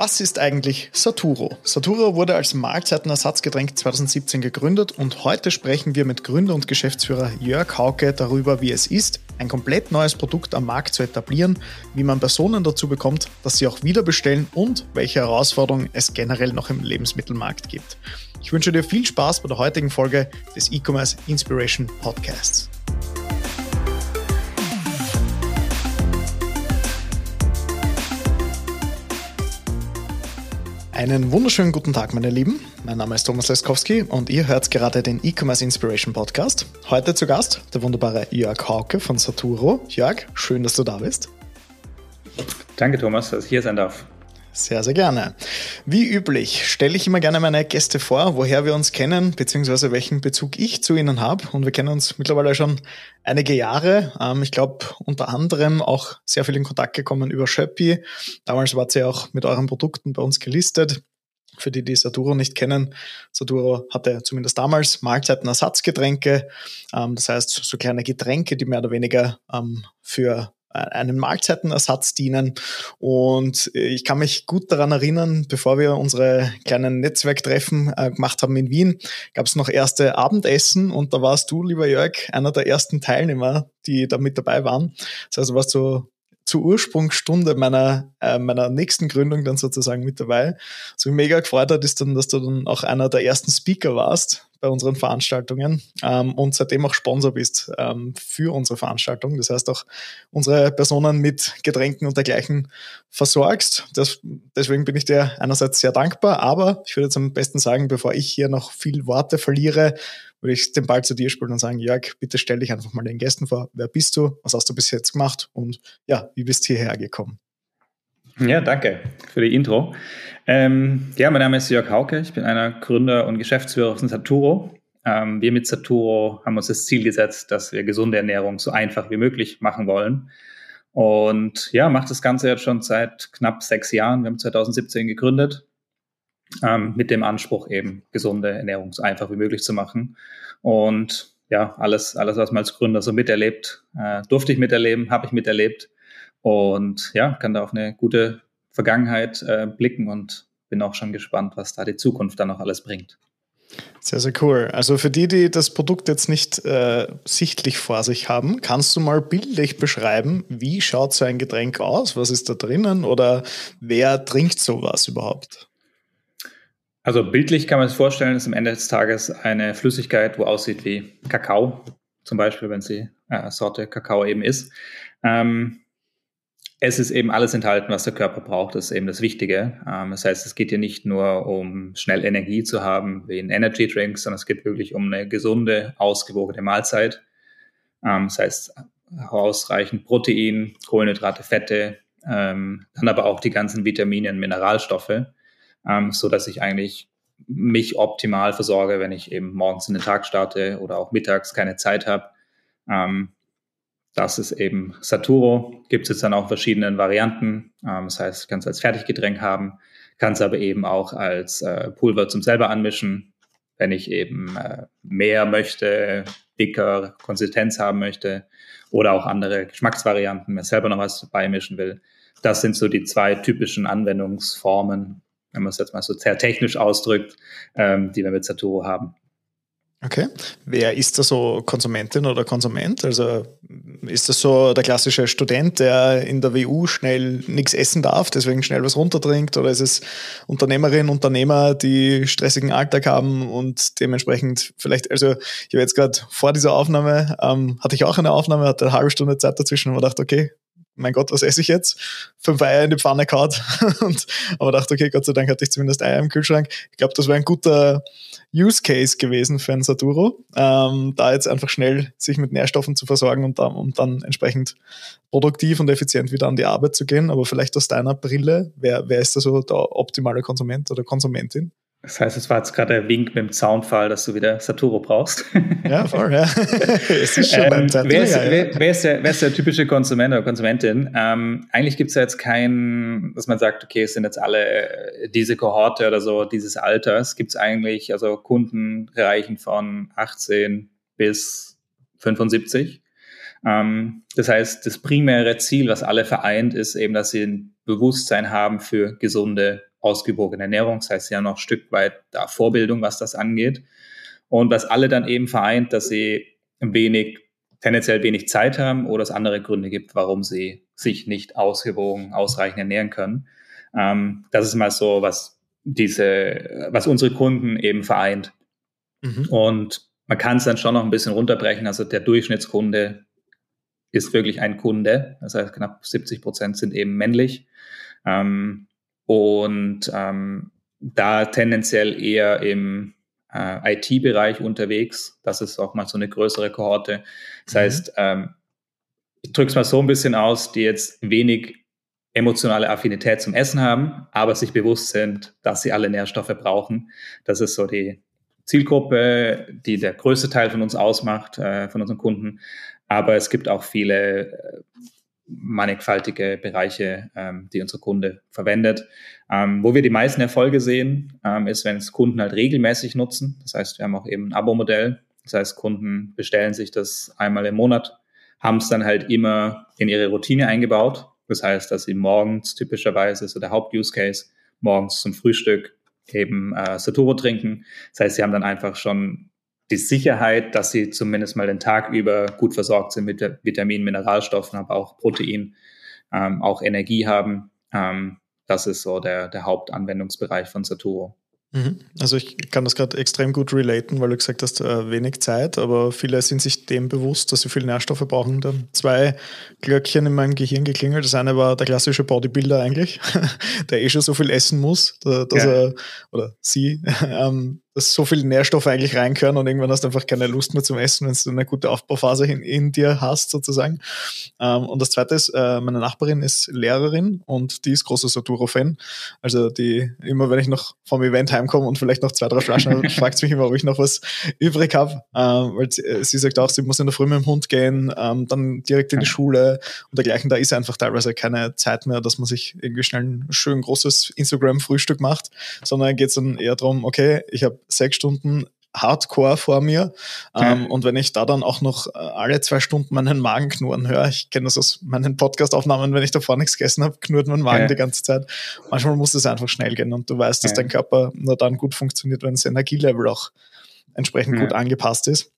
Was ist eigentlich Saturo? Saturo wurde als Mahlzeitenersatzgetränk 2017 gegründet und heute sprechen wir mit Gründer und Geschäftsführer Jörg Hauke darüber, wie es ist, ein komplett neues Produkt am Markt zu etablieren, wie man Personen dazu bekommt, dass sie auch wieder bestellen und welche Herausforderungen es generell noch im Lebensmittelmarkt gibt. Ich wünsche dir viel Spaß bei der heutigen Folge des E-Commerce Inspiration Podcasts. Einen wunderschönen guten Tag, meine Lieben. Mein Name ist Thomas Leskowski und ihr hört gerade den E-Commerce Inspiration Podcast. Heute zu Gast der wunderbare Jörg Hauke von Saturo. Jörg, schön, dass du da bist. Danke, Thomas, dass ich hier sein darf. Sehr, sehr gerne. Wie üblich stelle ich immer gerne meine Gäste vor, woher wir uns kennen, beziehungsweise welchen Bezug ich zu ihnen habe. Und wir kennen uns mittlerweile schon einige Jahre. Ähm, ich glaube, unter anderem auch sehr viel in Kontakt gekommen über Shopee. Damals wart ihr auch mit euren Produkten bei uns gelistet. Für die, die Saturo nicht kennen, Saturo hatte zumindest damals Mahlzeitenersatzgetränke. Ähm, das heißt, so kleine Getränke, die mehr oder weniger ähm, für einen Mahlzeitenersatz dienen. Und ich kann mich gut daran erinnern, bevor wir unsere kleinen Netzwerktreffen äh, gemacht haben in Wien, gab es noch erste Abendessen und da warst du, lieber Jörg, einer der ersten Teilnehmer, die da mit dabei waren. Das heißt, du warst so zur Ursprungsstunde meiner, äh, meiner nächsten Gründung dann sozusagen mit dabei. Was mich mega gefreut hat, ist dann, dass du dann auch einer der ersten Speaker warst bei unseren Veranstaltungen ähm, und seitdem auch Sponsor bist ähm, für unsere Veranstaltung. Das heißt auch unsere Personen mit Getränken und dergleichen versorgst. Das, deswegen bin ich dir einerseits sehr dankbar, aber ich würde zum besten sagen, bevor ich hier noch viel Worte verliere, würde ich den Ball zu dir spielen und sagen, Jörg, bitte stell dich einfach mal den Gästen vor. Wer bist du? Was hast du bis jetzt gemacht? Und ja, wie bist du hierher gekommen? Ja, danke für die Intro. Ähm, ja, mein Name ist Jörg Hauke. Ich bin einer Gründer und Geschäftsführer von Saturo. Ähm, wir mit Saturo haben uns das Ziel gesetzt, dass wir gesunde Ernährung so einfach wie möglich machen wollen. Und ja, macht das Ganze jetzt schon seit knapp sechs Jahren. Wir haben 2017 gegründet ähm, mit dem Anspruch eben gesunde Ernährung so einfach wie möglich zu machen. Und ja, alles, alles, was man als Gründer so miterlebt, äh, durfte ich miterleben, habe ich miterlebt und ja, kann da auf eine gute Vergangenheit äh, blicken und bin auch schon gespannt, was da die Zukunft dann noch alles bringt. Sehr, sehr cool. Also für die, die das Produkt jetzt nicht äh, sichtlich vor sich haben, kannst du mal bildlich beschreiben, wie schaut so ein Getränk aus? Was ist da drinnen oder wer trinkt sowas überhaupt? Also bildlich kann man sich vorstellen, ist am Ende des Tages eine Flüssigkeit, wo aussieht wie Kakao, zum Beispiel, wenn sie äh, Sorte Kakao eben ist. Ähm, es ist eben alles enthalten, was der Körper braucht. Das ist eben das Wichtige. Ähm, das heißt, es geht hier nicht nur um schnell Energie zu haben wie in Energy Drinks, sondern es geht wirklich um eine gesunde, ausgewogene Mahlzeit. Ähm, das heißt, ausreichend Protein, Kohlenhydrate, Fette, ähm, dann aber auch die ganzen Vitamine und Mineralstoffe, so dass ich eigentlich mich optimal versorge, wenn ich eben morgens in den Tag starte oder auch mittags keine Zeit habe. Das ist eben Saturo. Gibt es jetzt dann auch verschiedenen Varianten. Ähm, das heißt, kannst es als Fertiggetränk haben, kannst aber eben auch als äh, Pulver zum selber anmischen. Wenn ich eben äh, mehr möchte, dicker Konsistenz haben möchte oder auch andere Geschmacksvarianten, mir selber noch was beimischen will. Das sind so die zwei typischen Anwendungsformen, wenn man es jetzt mal so sehr technisch ausdrückt, ähm, die wir mit Saturo haben. Okay. Wer ist da so Konsumentin oder Konsument? Also ist das so der klassische Student, der in der WU schnell nichts essen darf, deswegen schnell was runtertrinkt? Oder ist es Unternehmerinnen, Unternehmer, die stressigen Alltag haben und dementsprechend vielleicht, also ich habe jetzt gerade vor dieser Aufnahme, ähm, hatte ich auch eine Aufnahme, hatte eine halbe Stunde Zeit dazwischen und mir gedacht, okay, mein Gott, was esse ich jetzt? Fünf Eier in die Pfanne kaut. und, aber dachte, okay, Gott sei Dank hatte ich zumindest Eier im Kühlschrank. Ich glaube, das wäre ein guter Use Case gewesen für ein Saturo, ähm, da jetzt einfach schnell sich mit Nährstoffen zu versorgen und dann, und dann entsprechend produktiv und effizient wieder an die Arbeit zu gehen. Aber vielleicht aus deiner Brille, wer, wer ist da so der optimale Konsument oder Konsumentin? Das heißt, es war jetzt gerade der Wink mit dem Zaunfall, dass du wieder Saturo brauchst. Ja, voll, ja. es ist schon ähm, wer, ist, wer, wer, ist der, wer ist der typische Konsument oder Konsumentin? Ähm, eigentlich gibt es ja jetzt keinen, dass man sagt, okay, es sind jetzt alle äh, diese Kohorte oder so dieses Alters. Gibt es eigentlich, also Kunden reichen von 18 bis 75. Ähm, das heißt, das primäre Ziel, was alle vereint, ist eben, dass sie ein Bewusstsein haben für gesunde ausgewogene Ernährung. Das heißt, haben noch ein Stück weit da Vorbildung, was das angeht. Und was alle dann eben vereint, dass sie wenig, tendenziell wenig Zeit haben oder es andere Gründe gibt, warum sie sich nicht ausgewogen, ausreichend ernähren können. Ähm, das ist mal so, was diese, was unsere Kunden eben vereint. Mhm. Und man kann es dann schon noch ein bisschen runterbrechen. Also der Durchschnittskunde ist wirklich ein Kunde. Das heißt, knapp 70 Prozent sind eben männlich. Ähm, und ähm, da tendenziell eher im äh, IT-Bereich unterwegs. Das ist auch mal so eine größere Kohorte. Das mhm. heißt, ähm, ich drücke es mal so ein bisschen aus, die jetzt wenig emotionale Affinität zum Essen haben, aber sich bewusst sind, dass sie alle Nährstoffe brauchen. Das ist so die Zielgruppe, die der größte Teil von uns ausmacht, äh, von unseren Kunden. Aber es gibt auch viele äh, mannigfaltige Bereiche, ähm, die unser Kunde verwendet. Ähm, wo wir die meisten Erfolge sehen, ähm, ist, wenn es Kunden halt regelmäßig nutzen. Das heißt, wir haben auch eben ein Abo-Modell. Das heißt, Kunden bestellen sich das einmal im Monat, haben es dann halt immer in ihre Routine eingebaut. Das heißt, dass sie morgens typischerweise so der Haupt-Use-Case morgens zum Frühstück eben äh, Saturo trinken. Das heißt, sie haben dann einfach schon die Sicherheit, dass sie zumindest mal den Tag über gut versorgt sind mit Vitaminen, Mineralstoffen, aber auch Protein, ähm, auch Energie haben. Ähm, das ist so der, der Hauptanwendungsbereich von Saturo. Mhm. Also ich kann das gerade extrem gut relaten, weil du gesagt hast, äh, wenig Zeit, aber viele sind sich dem bewusst, dass sie viel Nährstoffe brauchen. Da zwei Glöckchen in meinem Gehirn geklingelt. Das eine war der klassische Bodybuilder eigentlich, der eh schon so viel essen muss, dass ja. er oder sie ähm, dass so viele Nährstoffe eigentlich reinkören und irgendwann hast du einfach keine Lust mehr zum Essen, wenn du eine gute Aufbauphase in, in dir hast, sozusagen. Ähm, und das zweite ist, äh, meine Nachbarin ist Lehrerin und die ist großer Saturo-Fan. Also die, immer wenn ich noch vom Event heimkomme und vielleicht noch zwei, drei Flaschen habe, fragt sie mich immer, ob ich noch was übrig habe. Ähm, weil sie, äh, sie, sagt auch, sie muss in der Früh mit dem Hund gehen, ähm, dann direkt in die Schule und dergleichen. Da ist einfach teilweise keine Zeit mehr, dass man sich irgendwie schnell ein schön großes Instagram-Frühstück macht, sondern geht es dann eher darum, okay, ich habe sechs Stunden Hardcore vor mir. Ähm, und wenn ich da dann auch noch äh, alle zwei Stunden meinen Magen knurren höre, ich kenne das aus meinen Podcast-Aufnahmen, wenn ich davor nichts gegessen habe, knurrt mein Magen ja. die ganze Zeit. Manchmal muss es einfach schnell gehen und du weißt, dass ja. dein Körper nur dann gut funktioniert, wenn das Energielevel auch entsprechend ja. gut angepasst ist.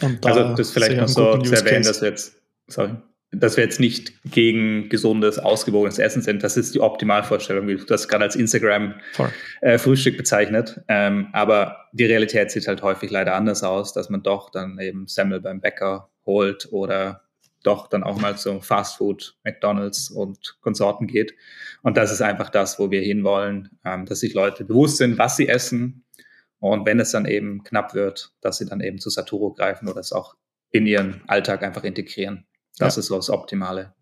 Und also das vielleicht noch so zu erwähnen, dass jetzt, sorry, dass wir jetzt nicht gegen gesundes, ausgewogenes Essen sind. Das ist die Optimalvorstellung, wie du das gerade als Instagram-Frühstück äh, bezeichnet. Ähm, aber die Realität sieht halt häufig leider anders aus, dass man doch dann eben Semmel beim Bäcker holt oder doch dann auch mal zum Fastfood, McDonalds und Konsorten geht. Und das ist einfach das, wo wir hinwollen, ähm, dass sich Leute bewusst sind, was sie essen. Und wenn es dann eben knapp wird, dass sie dann eben zu Saturo greifen oder es auch in ihren Alltag einfach integrieren. Das ja. ist das Optimale.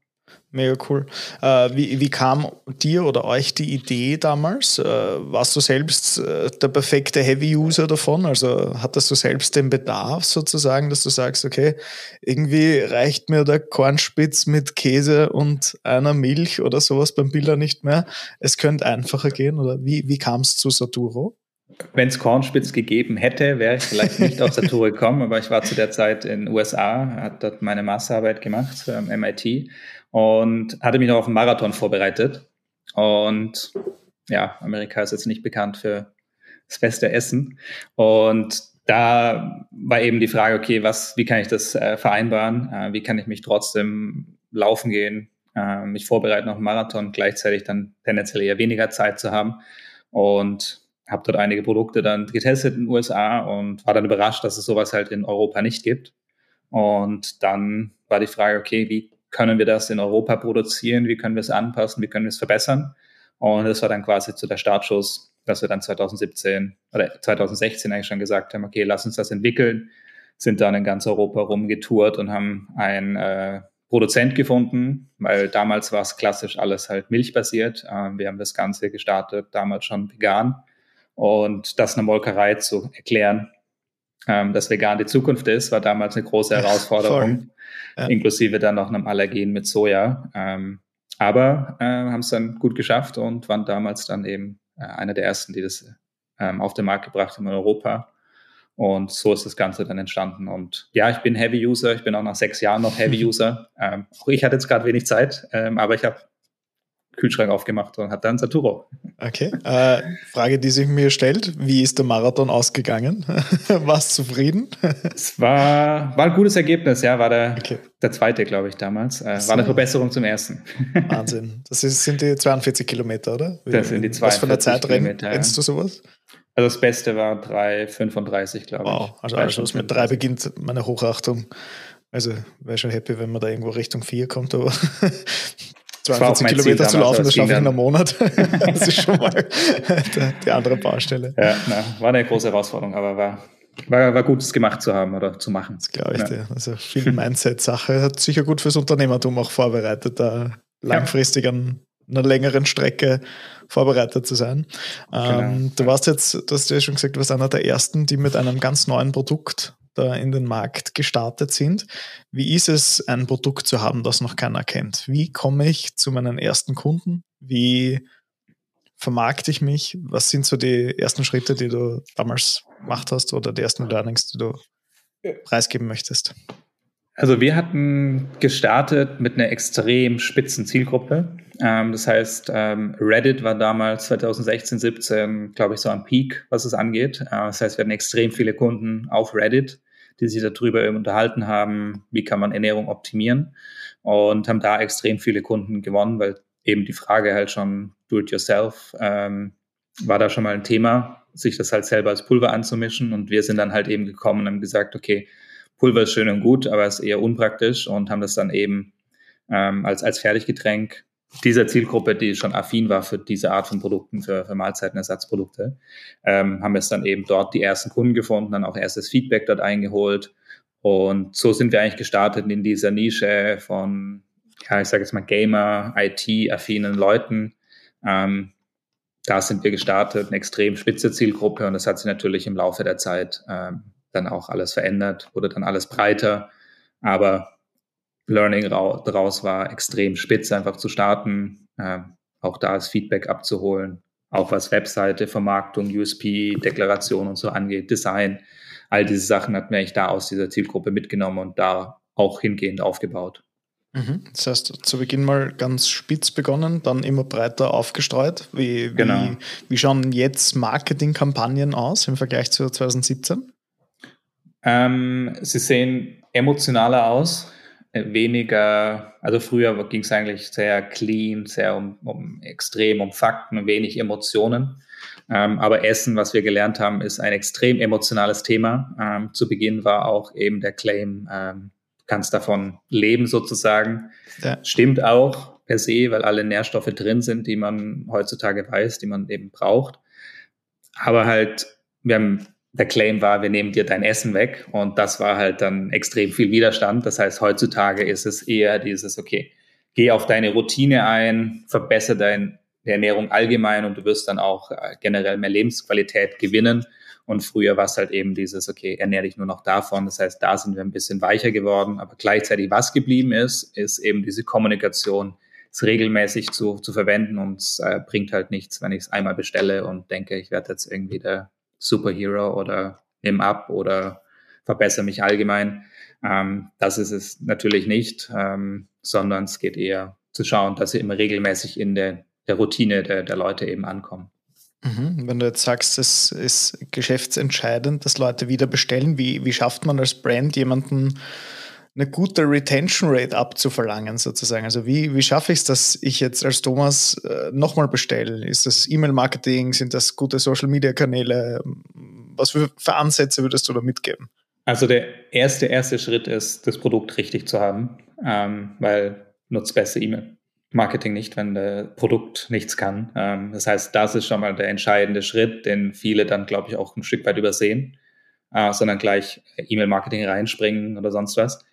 Mega cool. Äh, wie, wie kam dir oder euch die Idee damals? Äh, warst du selbst äh, der perfekte Heavy-User davon? Also hattest du selbst den Bedarf sozusagen, dass du sagst, okay, irgendwie reicht mir der Kornspitz mit Käse und einer Milch oder sowas beim Bilder nicht mehr. Es könnte einfacher gehen. Oder wie, wie kam es zu Saturo? Wenn es Kornspitz gegeben hätte, wäre ich vielleicht nicht auf Satur gekommen, aber ich war zu der Zeit in den USA, habe dort meine Masterarbeit gemacht am MIT und hatte mich noch auf einen Marathon vorbereitet. Und ja, Amerika ist jetzt nicht bekannt für das beste Essen. Und da war eben die Frage, okay, was, wie kann ich das äh, vereinbaren? Äh, wie kann ich mich trotzdem laufen gehen, äh, mich vorbereiten auf einen Marathon, gleichzeitig dann tendenziell eher weniger Zeit zu haben. Und habe dort einige Produkte dann getestet in den USA und war dann überrascht, dass es sowas halt in Europa nicht gibt. Und dann war die Frage, okay, wie können wir das in Europa produzieren? Wie können wir es anpassen? Wie können wir es verbessern? Und das war dann quasi zu der Startschuss, dass wir dann 2017 oder 2016 eigentlich schon gesagt haben, okay, lass uns das entwickeln. Sind dann in ganz Europa rumgetourt und haben einen äh, Produzent gefunden, weil damals war es klassisch alles halt milchbasiert. Äh, wir haben das Ganze gestartet, damals schon vegan und das einer Molkerei zu erklären, ähm, dass vegan die Zukunft ist, war damals eine große Herausforderung, ja. inklusive dann noch einem Allergen mit Soja. Ähm, aber äh, haben es dann gut geschafft und waren damals dann eben äh, einer der ersten, die das ähm, auf den Markt gebracht haben in Europa. Und so ist das Ganze dann entstanden. Und ja, ich bin Heavy-User. Ich bin auch nach sechs Jahren noch Heavy-User. ähm, ich hatte jetzt gerade wenig Zeit, ähm, aber ich habe Kühlschrank aufgemacht und hat dann Saturo. Okay. Äh, Frage, die sich mir stellt: Wie ist der Marathon ausgegangen? Warst du zufrieden? es war, war ein gutes Ergebnis, ja. War der, okay. der zweite, glaube ich, damals. Äh, war eine Verbesserung zum ersten. Wahnsinn. Das ist, sind die 42 Kilometer, oder? Das sind die 42 Was von der Zeit rennst ja. du sowas? Also das Beste war 3,35, glaube ich. Wow, also alles, mit 3 beginnt meine Hochachtung. Also wäre schon happy, wenn man da irgendwo Richtung 4 kommt, aber 42 Kilometer zu laufen, das schaffe ich in einem Monat. das ist schon mal die andere Baustelle. Ja, na, war eine große Herausforderung, aber war, war, war gut, es gemacht zu haben oder zu machen. Das glaube ich ja. dir. Also viel Mindset-Sache. Hat sicher gut fürs Unternehmertum auch vorbereitet, da langfristig an einer längeren Strecke vorbereitet zu sein. Genau. Ähm, du warst jetzt, du hast ja schon gesagt, du warst einer der ersten, die mit einem ganz neuen Produkt da in den Markt gestartet sind. Wie ist es, ein Produkt zu haben, das noch keiner kennt? Wie komme ich zu meinen ersten Kunden? Wie vermarkte ich mich? Was sind so die ersten Schritte, die du damals gemacht hast oder die ersten Learnings, die du preisgeben möchtest? Also wir hatten gestartet mit einer extrem spitzen Zielgruppe. Ähm, das heißt, ähm, Reddit war damals 2016, 17, glaube ich, so am Peak, was es angeht. Äh, das heißt, wir hatten extrem viele Kunden auf Reddit, die sich darüber unterhalten haben, wie kann man Ernährung optimieren und haben da extrem viele Kunden gewonnen, weil eben die Frage halt schon do-it-yourself ähm, war da schon mal ein Thema, sich das halt selber als Pulver anzumischen und wir sind dann halt eben gekommen und haben gesagt, okay, Pulver ist schön und gut, aber ist eher unpraktisch und haben das dann eben ähm, als, als Fertiggetränk dieser Zielgruppe, die schon affin war für diese Art von Produkten, für, für Mahlzeitenersatzprodukte, ähm, haben wir es dann eben dort die ersten Kunden gefunden, dann auch erstes Feedback dort eingeholt. Und so sind wir eigentlich gestartet in dieser Nische von, ja, ich sage jetzt mal Gamer, IT-affinen Leuten. Ähm, da sind wir gestartet, eine extrem spitze Zielgruppe und das hat sich natürlich im Laufe der Zeit ähm, dann auch alles verändert, wurde dann alles breiter. Aber Learning daraus war extrem spitz, einfach zu starten, äh, auch da das Feedback abzuholen, auch was Webseite, Vermarktung, USP, Deklaration und so angeht, Design. All diese Sachen hat mir eigentlich da aus dieser Zielgruppe mitgenommen und da auch hingehend aufgebaut. Mhm. Das heißt, zu Beginn mal ganz spitz begonnen, dann immer breiter aufgestreut. Wie, genau. wie, wie schauen jetzt Marketingkampagnen aus im Vergleich zu 2017? Ähm, sie sehen emotionaler aus, weniger, also früher ging es eigentlich sehr clean, sehr um, um extrem um Fakten, wenig Emotionen. Ähm, aber Essen, was wir gelernt haben, ist ein extrem emotionales Thema. Ähm, zu Beginn war auch eben der Claim, ähm, du kannst davon leben sozusagen. Ja. Stimmt auch per se, weil alle Nährstoffe drin sind, die man heutzutage weiß, die man eben braucht. Aber halt, wir haben der Claim war, wir nehmen dir dein Essen weg. Und das war halt dann extrem viel Widerstand. Das heißt, heutzutage ist es eher dieses, okay, geh auf deine Routine ein, verbessere deine Ernährung allgemein und du wirst dann auch äh, generell mehr Lebensqualität gewinnen. Und früher war es halt eben dieses, okay, ernähre dich nur noch davon. Das heißt, da sind wir ein bisschen weicher geworden. Aber gleichzeitig, was geblieben ist, ist eben diese Kommunikation, es regelmäßig zu, zu verwenden und es äh, bringt halt nichts, wenn ich es einmal bestelle und denke, ich werde jetzt irgendwie der Superhero oder nimm ab oder verbessere mich allgemein. Ähm, das ist es natürlich nicht, ähm, sondern es geht eher zu schauen, dass sie immer regelmäßig in der, der Routine der, der Leute eben ankommen. Mhm. Wenn du jetzt sagst, es ist geschäftsentscheidend, dass Leute wieder bestellen, wie, wie schafft man als Brand jemanden eine gute Retention Rate abzuverlangen, sozusagen. Also wie, wie schaffe ich es, dass ich jetzt als Thomas äh, nochmal bestelle? Ist das E-Mail-Marketing? Sind das gute Social-Media-Kanäle? Was für, für Ansätze würdest du da mitgeben? Also der erste, erste Schritt ist, das Produkt richtig zu haben, ähm, weil nutzt besser E-Mail. Marketing nicht, wenn das Produkt nichts kann. Ähm, das heißt, das ist schon mal der entscheidende Schritt, den viele dann, glaube ich, auch ein Stück weit übersehen, äh, sondern gleich E-Mail-Marketing reinspringen oder sonst was.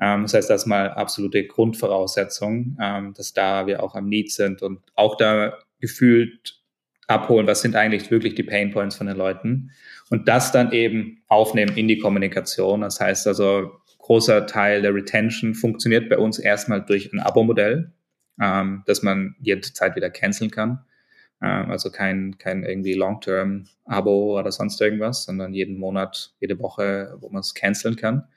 Ähm, das heißt, das ist mal absolute Grundvoraussetzung, ähm, dass da wir auch am Need sind und auch da gefühlt abholen, was sind eigentlich wirklich die Pain Points von den Leuten und das dann eben aufnehmen in die Kommunikation. Das heißt also, großer Teil der Retention funktioniert bei uns erstmal durch ein Abo-Modell, ähm, dass man jederzeit wieder canceln kann. Ähm, also kein, kein irgendwie Long-Term-Abo oder sonst irgendwas, sondern jeden Monat, jede Woche, wo man es canceln kann.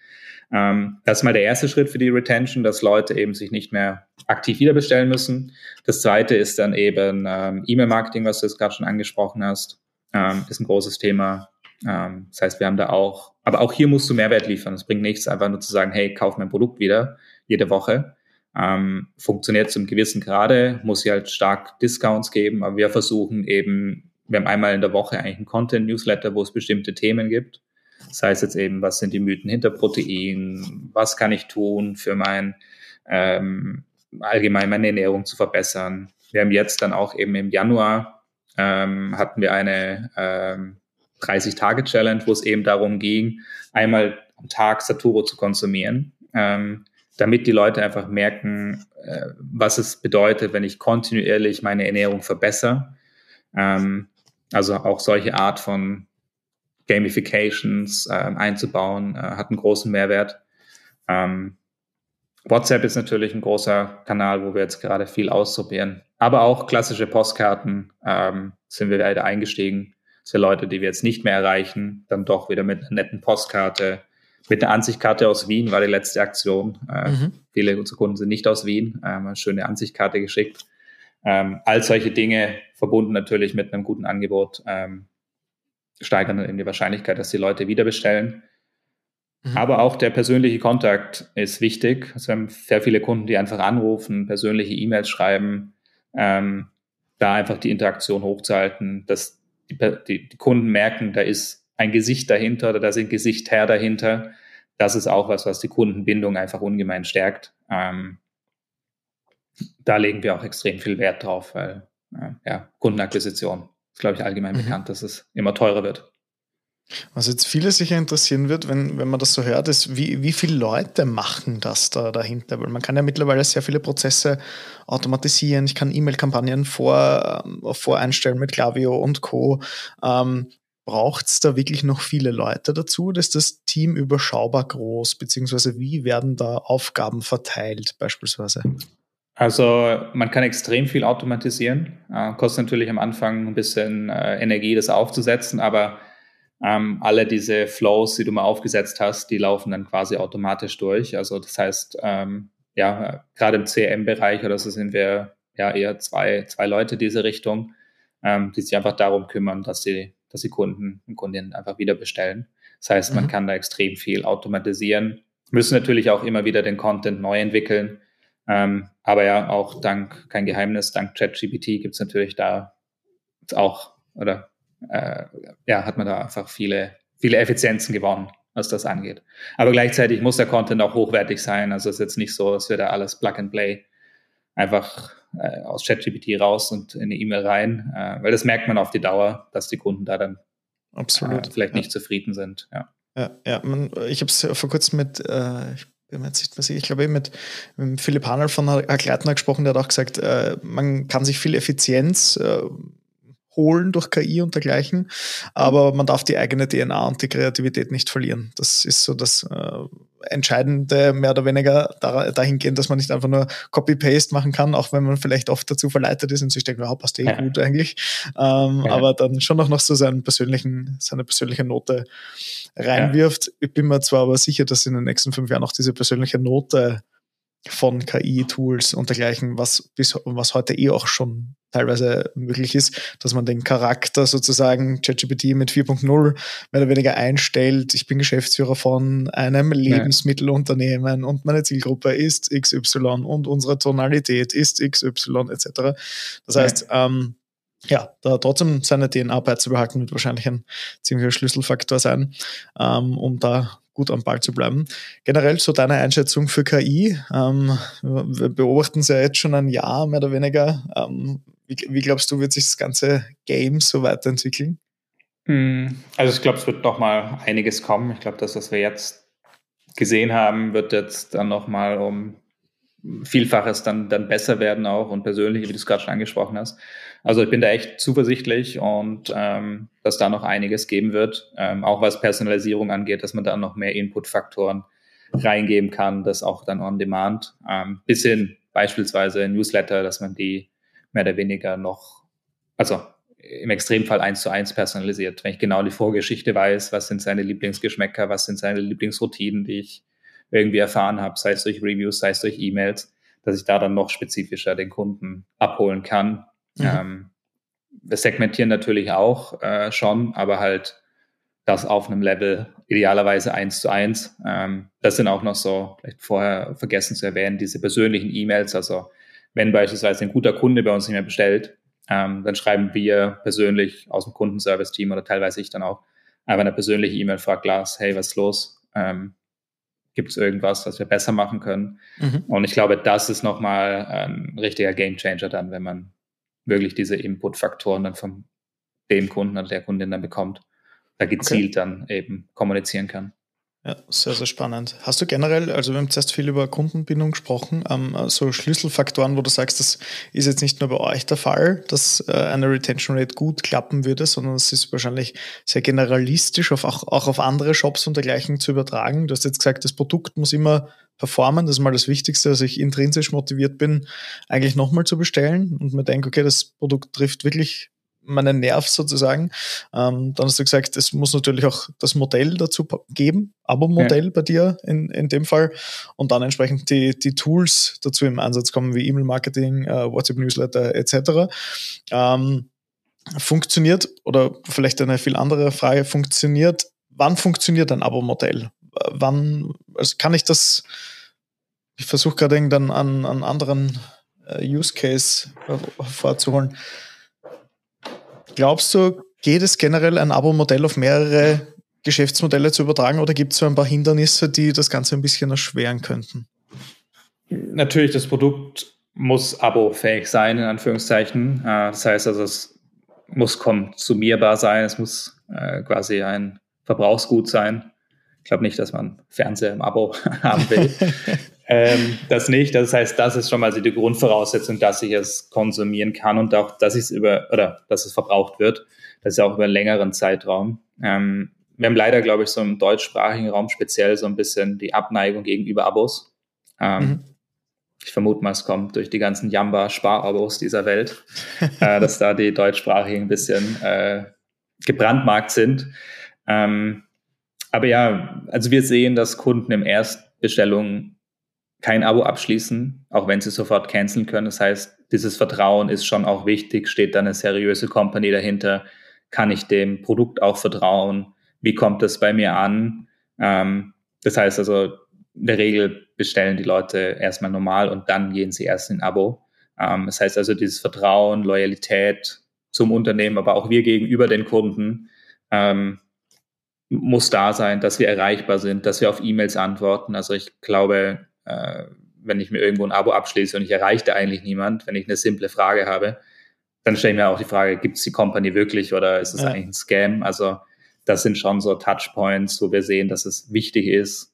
Ähm, das ist mal der erste Schritt für die Retention, dass Leute eben sich nicht mehr aktiv wiederbestellen müssen. Das zweite ist dann eben ähm, E-Mail-Marketing, was du jetzt gerade schon angesprochen hast, ähm, ist ein großes Thema. Ähm, das heißt, wir haben da auch, aber auch hier musst du Mehrwert liefern. Es bringt nichts, einfach nur zu sagen, hey, kauf mein Produkt wieder jede Woche. Ähm, funktioniert zum gewissen Grade, muss sie halt stark Discounts geben, aber wir versuchen eben, wir haben einmal in der Woche eigentlich einen Content-Newsletter, wo es bestimmte Themen gibt. Das heißt jetzt eben, was sind die Mythen hinter Protein, was kann ich tun für mein ähm, allgemein meine Ernährung zu verbessern. Wir haben jetzt dann auch eben im Januar ähm, hatten wir eine ähm, 30-Tage-Challenge, wo es eben darum ging, einmal am Tag Saturo zu konsumieren, ähm, damit die Leute einfach merken, äh, was es bedeutet, wenn ich kontinuierlich meine Ernährung verbessere. Ähm, also auch solche Art von Gamifications äh, einzubauen, äh, hat einen großen Mehrwert. Ähm, WhatsApp ist natürlich ein großer Kanal, wo wir jetzt gerade viel ausprobieren. Aber auch klassische Postkarten ähm, sind wir weiter eingestiegen für Leute, die wir jetzt nicht mehr erreichen, dann doch wieder mit einer netten Postkarte. Mit einer Ansichtkarte aus Wien war die letzte Aktion. Äh, mhm. Viele unserer Kunden sind nicht aus Wien, ähm, eine schöne Ansichtkarte geschickt. Ähm, all solche Dinge verbunden natürlich mit einem guten Angebot ähm, steigern dann eben die Wahrscheinlichkeit, dass die Leute wieder bestellen. Mhm. Aber auch der persönliche Kontakt ist wichtig. Also wir haben sehr viele Kunden, die einfach anrufen, persönliche E-Mails schreiben, ähm, da einfach die Interaktion hochzuhalten, dass die, die, die Kunden merken, da ist ein Gesicht dahinter oder da sind Gesichter dahinter. Das ist auch was, was die Kundenbindung einfach ungemein stärkt. Ähm, da legen wir auch extrem viel Wert drauf, weil äh, ja, Kundenakquisition glaube ich, allgemein mhm. bekannt, dass es immer teurer wird. Was jetzt viele sicher interessieren wird, wenn, wenn man das so hört, ist, wie, wie viele Leute machen das da dahinter? Weil man kann ja mittlerweile sehr viele Prozesse automatisieren. Ich kann E-Mail-Kampagnen vor, äh, voreinstellen mit Klaviyo und Co. Ähm, Braucht es da wirklich noch viele Leute dazu? Ist das Team überschaubar groß? Beziehungsweise wie werden da Aufgaben verteilt beispielsweise? Also man kann extrem viel automatisieren. Äh, kostet natürlich am Anfang ein bisschen äh, Energie, das aufzusetzen, aber ähm, alle diese Flows, die du mal aufgesetzt hast, die laufen dann quasi automatisch durch. Also das heißt, ähm, ja, gerade im CM-Bereich oder so sind wir ja eher zwei, zwei Leute diese Richtung, ähm, die sich einfach darum kümmern, dass die, dass die Kunden und Kundinnen einfach wieder bestellen. Das heißt, man mhm. kann da extrem viel automatisieren, müssen natürlich auch immer wieder den Content neu entwickeln. Ähm, aber ja, auch dank, kein Geheimnis, dank ChatGPT gibt es natürlich da auch, oder äh, ja, hat man da einfach viele, viele Effizienzen gewonnen, was das angeht. Aber gleichzeitig muss der Content auch hochwertig sein. Also es ist jetzt nicht so, dass wir da alles Plug and Play einfach äh, aus ChatGPT raus und in eine E-Mail rein, äh, weil das merkt man auf die Dauer, dass die Kunden da dann Absolut. Äh, vielleicht nicht zufrieden sind. Ja, ja, ja man, ich habe es vor kurzem mit, äh, ich bin mir jetzt nicht mehr sicher, ich glaube mit, mit Philipp Hanel von Herr Gleitner gesprochen, der hat auch gesagt, äh, man kann sich viel Effizienz äh, holen durch KI und dergleichen, aber man darf die eigene DNA und die Kreativität nicht verlieren. Das ist so das äh, Entscheidende, mehr oder weniger dahingehend, dass man nicht einfach nur Copy-Paste machen kann, auch wenn man vielleicht oft dazu verleitet ist und sich denkt, wow, passt eh ja. gut eigentlich, ähm, ja. aber dann schon auch noch so seinen persönlichen, seine persönliche Note reinwirft. Ja. Ich bin mir zwar aber sicher, dass in den nächsten fünf Jahren auch diese persönliche Note von KI-Tools und dergleichen, was bis was heute eh auch schon teilweise möglich ist, dass man den Charakter sozusagen ChatGPT mit 4.0 mehr oder weniger einstellt. Ich bin Geschäftsführer von einem Lebensmittelunternehmen und meine Zielgruppe ist XY und unsere Tonalität ist XY etc. Das heißt, ähm, ja, da trotzdem seine DNA beizubehalten, wird wahrscheinlich ein ziemlicher Schlüsselfaktor sein, ähm, um da gut am Ball zu bleiben. Generell so deine Einschätzung für KI. Ähm, wir beobachten es ja jetzt schon ein Jahr mehr oder weniger. Ähm, wie, wie, glaubst du, wird sich das ganze Game so weiterentwickeln? Hm, also ich glaube, es wird noch mal einiges kommen. Ich glaube, das, was wir jetzt gesehen haben, wird jetzt dann noch um Vielfaches dann, dann besser werden auch und persönlich, wie du es gerade schon angesprochen hast. Also ich bin da echt zuversichtlich und ähm, dass da noch einiges geben wird, ähm, auch was Personalisierung angeht, dass man da noch mehr Input-Faktoren reingeben kann, das auch dann on demand, ähm, bis hin beispielsweise Newsletter, dass man die mehr oder weniger noch, also im Extremfall eins zu eins personalisiert. Wenn ich genau die Vorgeschichte weiß, was sind seine Lieblingsgeschmäcker, was sind seine Lieblingsroutinen, die ich irgendwie erfahren habe, sei es durch Reviews, sei es durch E-Mails, dass ich da dann noch spezifischer den Kunden abholen kann. Mhm. Ähm, wir segmentieren natürlich auch äh, schon, aber halt das auf einem Level idealerweise eins zu eins. Ähm, das sind auch noch so, vielleicht vorher vergessen zu erwähnen, diese persönlichen E-Mails. Also wenn beispielsweise ein guter Kunde bei uns nicht mehr bestellt, ähm, dann schreiben wir persönlich aus dem Kundenservice-Team oder teilweise ich dann auch einfach eine persönliche E-Mail, fragt Lars, hey, was ist los? Ähm, Gibt es irgendwas, was wir besser machen können? Mhm. Und ich glaube, das ist nochmal ein richtiger Gamechanger dann, wenn man wirklich diese Input-Faktoren dann von dem Kunden oder der Kundin dann bekommt, da gezielt okay. dann eben kommunizieren kann. Ja, sehr, sehr spannend. Hast du generell, also wir haben zuerst viel über Kundenbindung gesprochen, ähm, so Schlüsselfaktoren, wo du sagst, das ist jetzt nicht nur bei euch der Fall, dass äh, eine Retention Rate gut klappen würde, sondern es ist wahrscheinlich sehr generalistisch auf, auch, auch auf andere Shops und dergleichen zu übertragen. Du hast jetzt gesagt, das Produkt muss immer performen, das ist mal das Wichtigste, dass ich intrinsisch motiviert bin, eigentlich nochmal zu bestellen und mir denke, okay, das Produkt trifft wirklich meinen Nerv sozusagen. Ähm, dann hast du gesagt, es muss natürlich auch das Modell dazu geben, Abo-Modell ja. bei dir in, in dem Fall und dann entsprechend die, die Tools dazu im Einsatz kommen, wie E-Mail-Marketing, äh, WhatsApp-Newsletter etc. Ähm, funktioniert oder vielleicht eine viel andere Frage, funktioniert, wann funktioniert ein Abo-Modell? Wann also kann ich das, ich versuche gerade dann an, an anderen äh, Use Case vorzuholen. Glaubst du, geht es generell ein Abo-Modell auf mehrere Geschäftsmodelle zu übertragen oder gibt es so ein paar Hindernisse, die das Ganze ein bisschen erschweren könnten? Natürlich, das Produkt muss abo-fähig sein, in Anführungszeichen. Äh, das heißt also, es muss konsumierbar sein, es muss äh, quasi ein Verbrauchsgut sein. Ich glaube nicht, dass man Fernseher im Abo haben will. ähm, das nicht. Das heißt, das ist schon mal die Grundvoraussetzung, dass ich es konsumieren kann und auch, dass ich es über oder dass es verbraucht wird. Das ist auch über einen längeren Zeitraum. Ähm, wir haben leider, glaube ich, so im deutschsprachigen Raum speziell so ein bisschen die Abneigung gegenüber Abos. Ähm, mhm. Ich vermute mal, es kommt durch die ganzen Jamba-Sparabos dieser Welt, äh, dass da die deutschsprachigen ein bisschen äh, gebrandmarkt sind. Ähm, aber ja, also wir sehen, dass Kunden im Erstbestellung kein Abo abschließen, auch wenn sie sofort canceln können. Das heißt, dieses Vertrauen ist schon auch wichtig. Steht da eine seriöse Company dahinter? Kann ich dem Produkt auch vertrauen? Wie kommt es bei mir an? Ähm, das heißt also, in der Regel bestellen die Leute erstmal normal und dann gehen sie erst in Abo. Ähm, das heißt also, dieses Vertrauen, Loyalität zum Unternehmen, aber auch wir gegenüber den Kunden, ähm, muss da sein, dass wir erreichbar sind, dass wir auf E-Mails antworten. Also ich glaube, äh, wenn ich mir irgendwo ein Abo abschließe und ich erreiche da eigentlich niemand, wenn ich eine simple Frage habe, dann stelle ich mir auch die Frage, gibt es die Company wirklich oder ist es ja. eigentlich ein Scam? Also das sind schon so Touchpoints, wo wir sehen, dass es wichtig ist,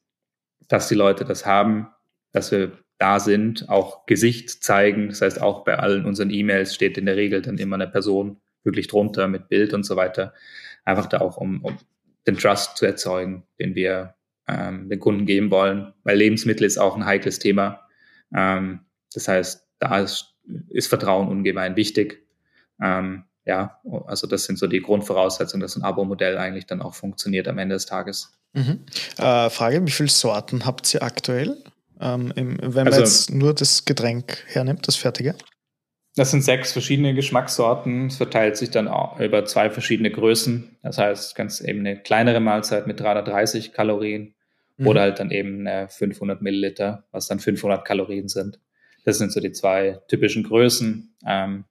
dass die Leute das haben, dass wir da sind, auch Gesicht zeigen. Das heißt, auch bei allen unseren E-Mails steht in der Regel dann immer eine Person wirklich drunter mit Bild und so weiter. Einfach da auch, um, um den Trust zu erzeugen, den wir ähm, den Kunden geben wollen, weil Lebensmittel ist auch ein heikles Thema. Ähm, das heißt, da ist, ist Vertrauen ungemein wichtig. Ähm, ja, also das sind so die Grundvoraussetzungen, dass ein Abo-Modell eigentlich dann auch funktioniert am Ende des Tages. Mhm. Äh, Frage, wie viele Sorten habt ihr aktuell? Ähm, im, wenn man also, jetzt nur das Getränk hernimmt, das fertige? Das sind sechs verschiedene Geschmackssorten. Es verteilt sich dann auch über zwei verschiedene Größen. Das heißt, ganz eben eine kleinere Mahlzeit mit 330 Kalorien mhm. oder halt dann eben eine 500 Milliliter, was dann 500 Kalorien sind. Das sind so die zwei typischen Größen. Ähm,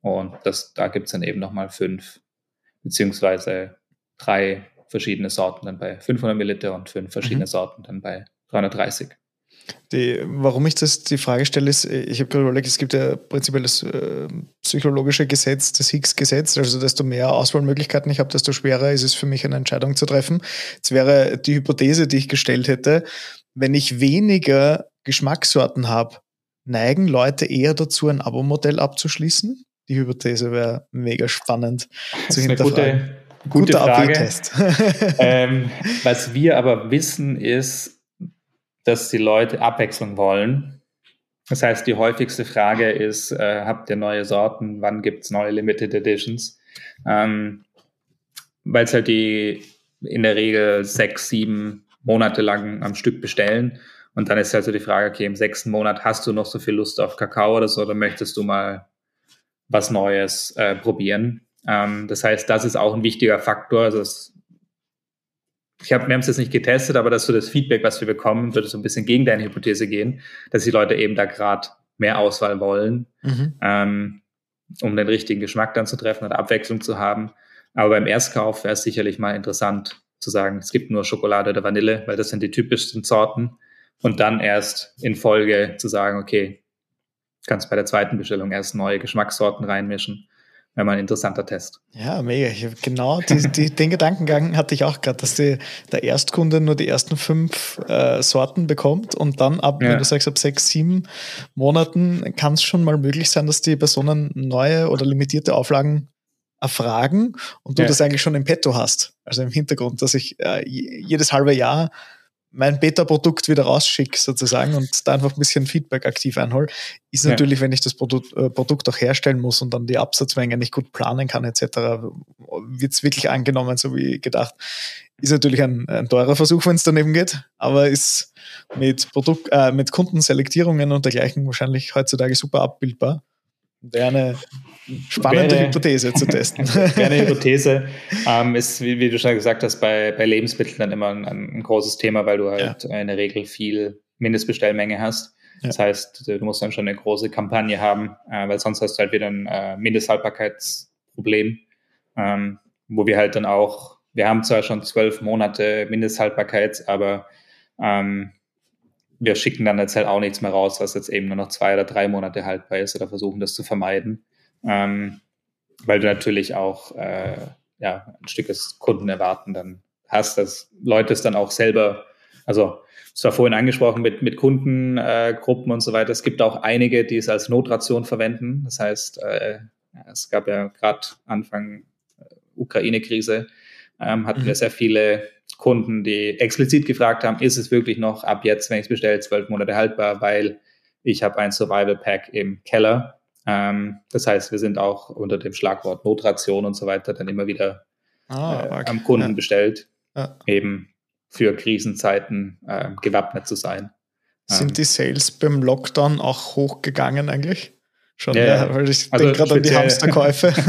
und das, da gibt's dann eben nochmal fünf beziehungsweise drei verschiedene Sorten dann bei 500 Milliliter und fünf verschiedene mhm. Sorten dann bei 330. Die, warum ich das die Frage stelle, ist, ich habe gerade überlegt, es gibt ja prinzipiell das äh, psychologische Gesetz, das Higgs-Gesetz, also desto mehr Auswahlmöglichkeiten ich habe, desto schwerer ist es für mich, eine Entscheidung zu treffen. Jetzt wäre die Hypothese, die ich gestellt hätte, wenn ich weniger Geschmackssorten habe, neigen Leute eher dazu, ein Abo-Modell abzuschließen? Die Hypothese wäre mega spannend das zu hinterfragen. Gute, gute Frage. ähm, was wir aber wissen ist, dass die Leute Abwechslung wollen. Das heißt, die häufigste Frage ist, äh, habt ihr neue Sorten? Wann gibt es neue Limited Editions? Ähm, Weil es halt die in der Regel sechs, sieben monatelang am Stück bestellen. Und dann ist halt so die Frage, okay, im sechsten Monat hast du noch so viel Lust auf Kakao oder so, oder möchtest du mal was Neues äh, probieren? Ähm, das heißt, das ist auch ein wichtiger Faktor. Also ich hab, wir haben es jetzt nicht getestet, aber dass so das Feedback, was wir bekommen, würde so ein bisschen gegen deine Hypothese gehen, dass die Leute eben da gerade mehr Auswahl wollen, mhm. ähm, um den richtigen Geschmack dann zu treffen oder Abwechslung zu haben. Aber beim Erstkauf wäre es sicherlich mal interessant zu sagen, es gibt nur Schokolade oder Vanille, weil das sind die typischsten Sorten und dann erst in Folge zu sagen, okay, kannst bei der zweiten Bestellung erst neue Geschmackssorten reinmischen. Wäre mal ein interessanter Test. Ja, mega. Ich genau die, die, den Gedankengang hatte ich auch gerade, dass die, der Erstkunde nur die ersten fünf äh, Sorten bekommt und dann ab, ja. wenn du sagst, ab sechs, sieben Monaten kann es schon mal möglich sein, dass die Personen neue oder limitierte Auflagen erfragen und du ja. das eigentlich schon im Petto hast. Also im Hintergrund, dass ich äh, jedes halbe Jahr mein Beta-Produkt wieder rausschicke sozusagen und da einfach ein bisschen Feedback aktiv einhol, ist ja. natürlich, wenn ich das Produkt, äh, Produkt auch herstellen muss und dann die Absatzmenge nicht gut planen kann etc., wird es wirklich angenommen, so wie gedacht. Ist natürlich ein, ein teurer Versuch, wenn es daneben geht, aber ist mit, Produkt, äh, mit Kundenselektierungen und dergleichen wahrscheinlich heutzutage super abbildbar. Wäre eine spannende wäre, Hypothese zu testen. Wäre eine Hypothese. Ähm, ist, wie, wie, du schon gesagt hast, bei, bei Lebensmitteln dann immer ein, ein großes Thema, weil du halt ja. in der Regel viel Mindestbestellmenge hast. Ja. Das heißt, du musst dann schon eine große Kampagne haben, äh, weil sonst hast du halt wieder ein äh, Mindesthaltbarkeitsproblem, ähm, wo wir halt dann auch, wir haben zwar schon zwölf Monate Mindesthaltbarkeit, aber ähm, wir schicken dann jetzt halt auch nichts mehr raus, was jetzt eben nur noch zwei oder drei Monate haltbar ist oder versuchen das zu vermeiden, ähm, weil du natürlich auch äh, ja, ein Stück des Kunden erwarten dann hast, dass Leute es dann auch selber, also es war vorhin angesprochen mit, mit Kundengruppen äh, und so weiter. Es gibt auch einige, die es als Notration verwenden. Das heißt, äh, es gab ja gerade Anfang äh, Ukraine-Krise, ähm, hatten mhm. wir sehr viele Kunden, die explizit gefragt haben, ist es wirklich noch ab jetzt, wenn ich es bestelle, zwölf Monate haltbar, weil ich habe ein Survival Pack im Keller. Ähm, das heißt, wir sind auch unter dem Schlagwort Notration und so weiter dann immer wieder ah, äh, am Kunden ja. bestellt, ja. eben für Krisenzeiten äh, gewappnet zu sein. Sind ähm, die Sales beim Lockdown auch hochgegangen eigentlich? Schon, ja, ja, weil ich also denke gerade an die Hamsterkäufe.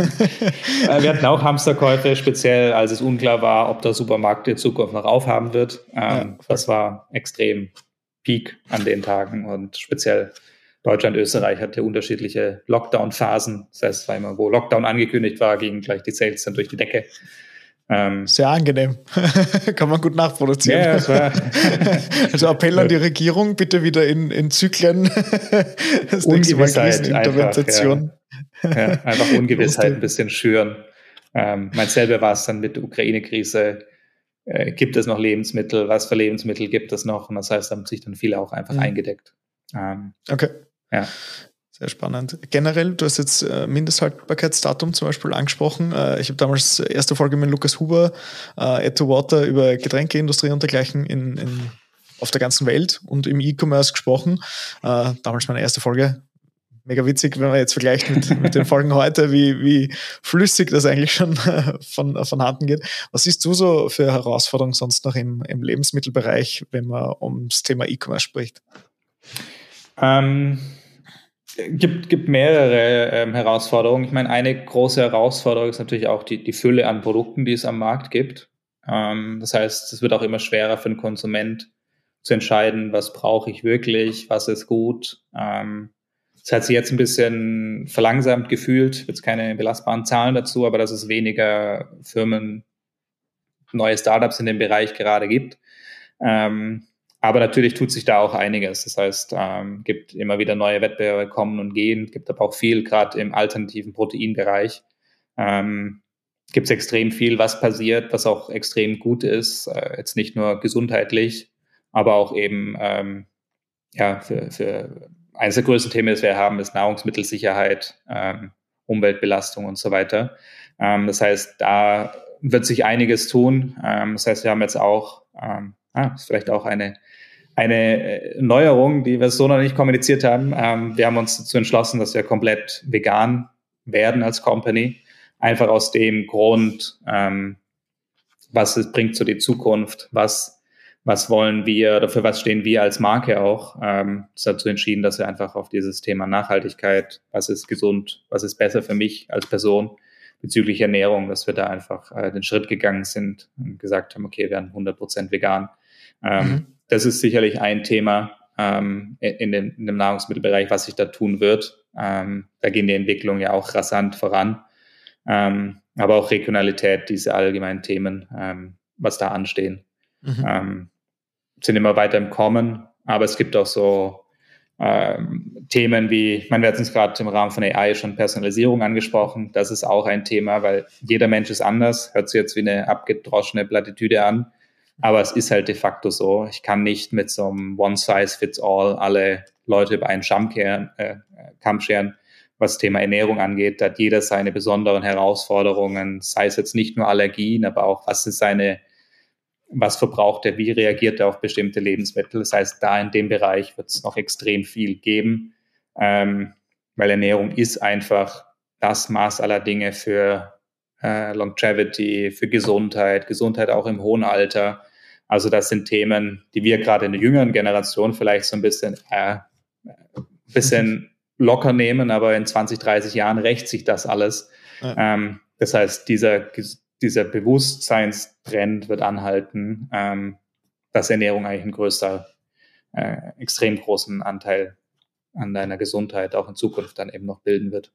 Äh, wir hatten auch Hamsterkäufe, speziell als es unklar war, ob der Supermarkt in Zukunft noch aufhaben wird. Ähm, ja, das war extrem Peak an den Tagen und speziell Deutschland, Österreich hatte unterschiedliche Lockdown-Phasen. Das heißt, war immer, wo Lockdown angekündigt war, gingen gleich die Sales dann durch die Decke. Ähm, Sehr angenehm. Kann man gut nachproduzieren. Ja, das war also Appell an die Regierung, bitte wieder in, in Zyklen. das Ungewissheit Intervention. Einfach, ja. ja, einfach Ungewissheit ein bisschen schüren. Ähm, mein selber war es dann mit der Ukraine-Krise. Äh, gibt es noch Lebensmittel? Was für Lebensmittel gibt es noch? Und das heißt, da haben sich dann viele auch einfach mhm. eingedeckt. Ähm, okay. Ja. Sehr spannend. Generell, du hast jetzt äh, Mindesthaltbarkeitsdatum zum Beispiel angesprochen. Äh, ich habe damals erste Folge mit Lukas Huber, äh, Add Water, über Getränkeindustrie und dergleichen in, in, auf der ganzen Welt und im E-Commerce gesprochen. Äh, damals meine erste Folge. Mega witzig, wenn man jetzt vergleicht mit, mit den Folgen heute, wie, wie flüssig das eigentlich schon von, von Handen geht. Was siehst du so für Herausforderungen sonst noch im, im Lebensmittelbereich, wenn man ums Thema E-Commerce spricht? Ähm gibt, gibt mehrere ähm, Herausforderungen. Ich meine, eine große Herausforderung ist natürlich auch die, die Fülle an Produkten, die es am Markt gibt. Ähm, das heißt, es wird auch immer schwerer für den Konsument zu entscheiden, was brauche ich wirklich, was ist gut. Ähm, das hat sich jetzt ein bisschen verlangsamt gefühlt, jetzt keine belastbaren Zahlen dazu, aber dass es weniger Firmen, neue Startups in dem Bereich gerade gibt. Ähm, aber natürlich tut sich da auch einiges. Das heißt, ähm, gibt immer wieder neue Wettbewerbe kommen und gehen, gibt aber auch viel, gerade im alternativen Proteinbereich. Ähm, gibt es extrem viel, was passiert, was auch extrem gut ist, äh, jetzt nicht nur gesundheitlich, aber auch eben ähm, ja, für, für eines der größten Themen, das wir haben, ist Nahrungsmittelsicherheit, ähm, Umweltbelastung und so weiter. Ähm, das heißt, da wird sich einiges tun. Ähm, das heißt, wir haben jetzt auch, ähm, ah, ist vielleicht auch eine eine äh, Neuerung, die wir so noch nicht kommuniziert haben. Ähm, wir haben uns dazu entschlossen, dass wir komplett vegan werden als Company. Einfach aus dem Grund, ähm, was es bringt zu die Zukunft, was was wollen wir oder für was stehen wir als Marke auch. Ähm, dazu entschieden, dass wir einfach auf dieses Thema Nachhaltigkeit, was ist gesund, was ist besser für mich als Person bezüglich Ernährung, dass wir da einfach äh, den Schritt gegangen sind und gesagt haben, okay, wir werden 100 Prozent vegan. Ähm, mhm. Das ist sicherlich ein Thema ähm, in, dem, in dem Nahrungsmittelbereich, was sich da tun wird. Ähm, da gehen die Entwicklungen ja auch rasant voran. Ähm, aber auch Regionalität, diese allgemeinen Themen, ähm, was da anstehen, mhm. ähm, sind immer weiter im Kommen. Aber es gibt auch so ähm, Themen wie, ich meine, wir hatten es gerade im Rahmen von AI schon Personalisierung angesprochen. Das ist auch ein Thema, weil jeder Mensch ist anders. Hört sich jetzt wie eine abgedroschene Plattitüde an. Aber es ist halt de facto so. Ich kann nicht mit so einem One-Size-Fits-All alle Leute über einen Stamm kehren, äh, Kamm scheren, was das Thema Ernährung angeht. Da hat jeder seine besonderen Herausforderungen, sei es jetzt nicht nur Allergien, aber auch was ist seine, was verbraucht er, wie reagiert er auf bestimmte Lebensmittel. Das heißt, da in dem Bereich wird es noch extrem viel geben, ähm, weil Ernährung ist einfach das Maß aller Dinge für äh, Longevity, für Gesundheit, Gesundheit auch im hohen Alter. Also das sind Themen, die wir gerade in der jüngeren Generation vielleicht so ein bisschen, äh, bisschen locker nehmen, aber in 20, 30 Jahren rächt sich das alles. Ja. Ähm, das heißt, dieser, dieser Bewusstseinstrend wird anhalten, ähm, dass Ernährung eigentlich ein größter, äh, extrem großen Anteil an deiner Gesundheit auch in Zukunft dann eben noch bilden wird.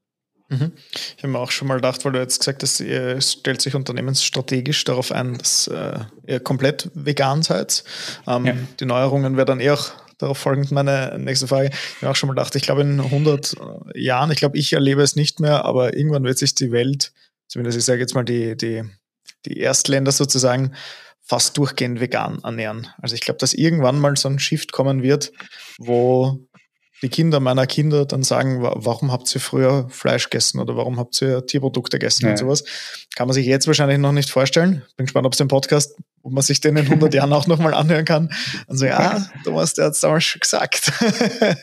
Mhm. Ich habe mir auch schon mal gedacht, weil du jetzt gesagt hast, ihr stellt sich unternehmensstrategisch darauf ein, dass äh, ihr komplett vegan seid. Ähm, ja. Die Neuerungen wäre dann eher auch darauf folgend meine nächste Frage. Ich habe auch schon mal gedacht, ich glaube in 100 Jahren, ich glaube, ich erlebe es nicht mehr, aber irgendwann wird sich die Welt, zumindest ich sage jetzt mal die, die, die Erstländer sozusagen, fast durchgehend vegan ernähren. Also ich glaube, dass irgendwann mal so ein Shift kommen wird, wo die Kinder meiner Kinder dann sagen, warum habt ihr früher Fleisch gegessen oder warum habt ihr Tierprodukte gegessen ja. und sowas. Kann man sich jetzt wahrscheinlich noch nicht vorstellen. Bin gespannt, ob es den Podcast, ob man sich den in 100 Jahren auch nochmal anhören kann. Und so, ja, Thomas, der hat es damals schon gesagt.